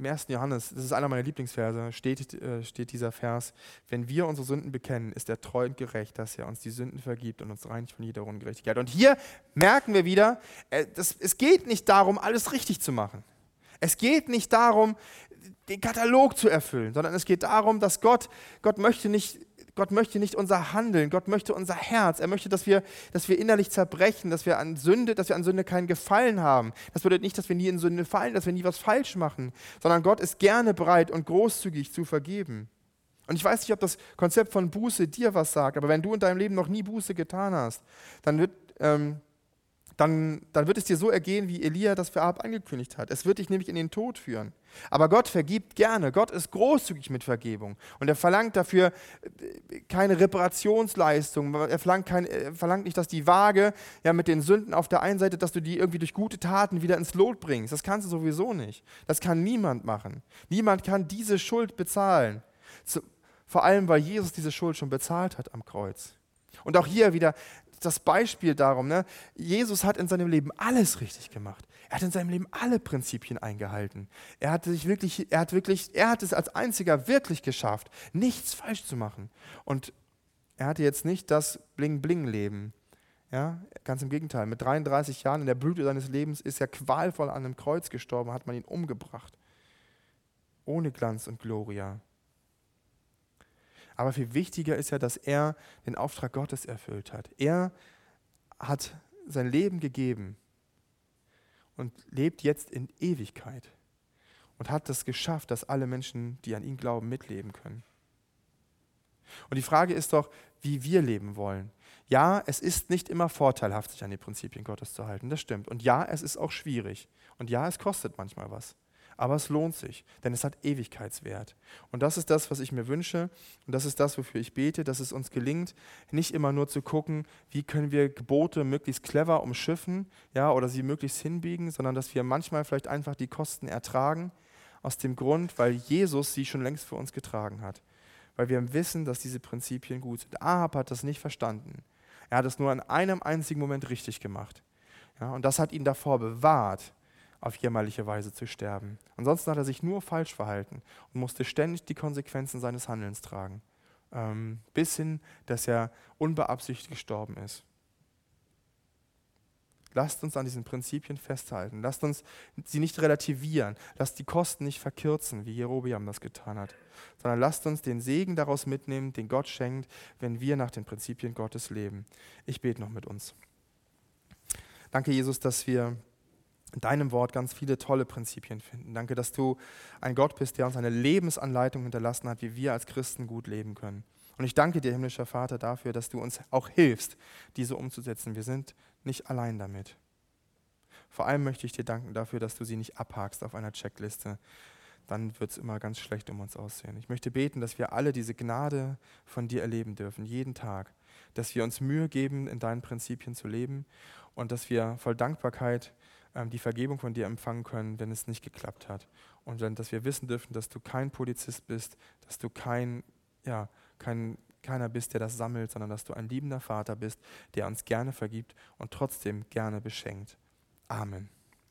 im 1. Johannes, das ist einer meiner Lieblingsverse, steht, äh, steht dieser Vers, wenn wir unsere Sünden bekennen, ist er treu und gerecht, dass er uns die Sünden vergibt und uns reinigt von jeder Ungerechtigkeit. Und hier merken wir wieder, äh, das, es geht nicht darum, alles richtig zu machen. Es geht nicht darum, den Katalog zu erfüllen, sondern es geht darum, dass Gott, Gott möchte nicht Gott möchte nicht unser Handeln, Gott möchte unser Herz. Er möchte, dass wir, dass wir innerlich zerbrechen, dass wir an Sünde, dass wir an Sünde keinen Gefallen haben. Das bedeutet nicht, dass wir nie in Sünde fallen, dass wir nie was falsch machen, sondern Gott ist gerne bereit und großzügig zu vergeben. Und ich weiß nicht, ob das Konzept von Buße dir was sagt, aber wenn du in deinem Leben noch nie Buße getan hast, dann wird, ähm, dann, dann wird es dir so ergehen, wie Elia das für Ahab angekündigt hat. Es wird dich nämlich in den Tod führen. Aber Gott vergibt gerne. Gott ist großzügig mit Vergebung. Und er verlangt dafür äh, keine Reparationsleistung. Er verlangt, kein, er verlangt nicht, dass die Waage ja, mit den Sünden auf der einen Seite, dass du die irgendwie durch gute Taten wieder ins Lot bringst. Das kannst du sowieso nicht. Das kann niemand machen. Niemand kann diese Schuld bezahlen. Vor allem, weil Jesus diese Schuld schon bezahlt hat am Kreuz. Und auch hier wieder, das Beispiel darum, ne? Jesus hat in seinem Leben alles richtig gemacht. Er hat in seinem Leben alle Prinzipien eingehalten. Er hat sich wirklich, er hat wirklich, er hat es als einziger wirklich geschafft, nichts falsch zu machen. Und er hatte jetzt nicht das Bling-Bling-Leben. Ja, ganz im Gegenteil. Mit 33 Jahren in der Blüte seines Lebens ist er qualvoll an einem Kreuz gestorben, hat man ihn umgebracht. Ohne Glanz und Gloria. Aber viel wichtiger ist ja, dass er den Auftrag Gottes erfüllt hat. Er hat sein Leben gegeben und lebt jetzt in Ewigkeit. und hat es geschafft, dass alle Menschen, die an ihn glauben, mitleben können. Und die Frage ist doch, wie wir leben wollen. Ja, es ist nicht immer vorteilhaft, sich an die Prinzipien Gottes zu halten, das stimmt. Und ja, es ist auch schwierig. Und ja, es kostet manchmal was. Aber es lohnt sich, denn es hat Ewigkeitswert. Und das ist das, was ich mir wünsche. Und das ist das, wofür ich bete, dass es uns gelingt, nicht immer nur zu gucken, wie können wir Gebote möglichst clever umschiffen ja, oder sie möglichst hinbiegen, sondern dass wir manchmal vielleicht einfach die Kosten ertragen, aus dem Grund, weil Jesus sie schon längst für uns getragen hat weil wir wissen, dass diese Prinzipien gut sind. Ahab hat das nicht verstanden. Er hat es nur an einem einzigen Moment richtig gemacht. Ja, und das hat ihn davor bewahrt, auf jämmerliche Weise zu sterben. Ansonsten hat er sich nur falsch verhalten und musste ständig die Konsequenzen seines Handelns tragen. Ähm, bis hin, dass er unbeabsichtigt gestorben ist. Lasst uns an diesen Prinzipien festhalten. Lasst uns sie nicht relativieren. Lasst die Kosten nicht verkürzen, wie Jerobiam das getan hat. Sondern lasst uns den Segen daraus mitnehmen, den Gott schenkt, wenn wir nach den Prinzipien Gottes leben. Ich bete noch mit uns. Danke, Jesus, dass wir deinem Wort ganz viele tolle Prinzipien finden. Danke, dass du ein Gott bist, der uns eine Lebensanleitung hinterlassen hat, wie wir als Christen gut leben können. Und ich danke dir, himmlischer Vater, dafür, dass du uns auch hilfst, diese umzusetzen. Wir sind nicht allein damit. Vor allem möchte ich dir danken dafür, dass du sie nicht abhakst auf einer Checkliste. Dann wird es immer ganz schlecht um uns aussehen. Ich möchte beten, dass wir alle diese Gnade von dir erleben dürfen, jeden Tag. Dass wir uns Mühe geben, in deinen Prinzipien zu leben und dass wir voll Dankbarkeit die Vergebung von dir empfangen können, wenn es nicht geklappt hat. Und dann, dass wir wissen dürfen, dass du kein Polizist bist, dass du kein, ja, kein keiner bist, der das sammelt, sondern dass du ein liebender Vater bist, der uns gerne vergibt und trotzdem gerne beschenkt. Amen.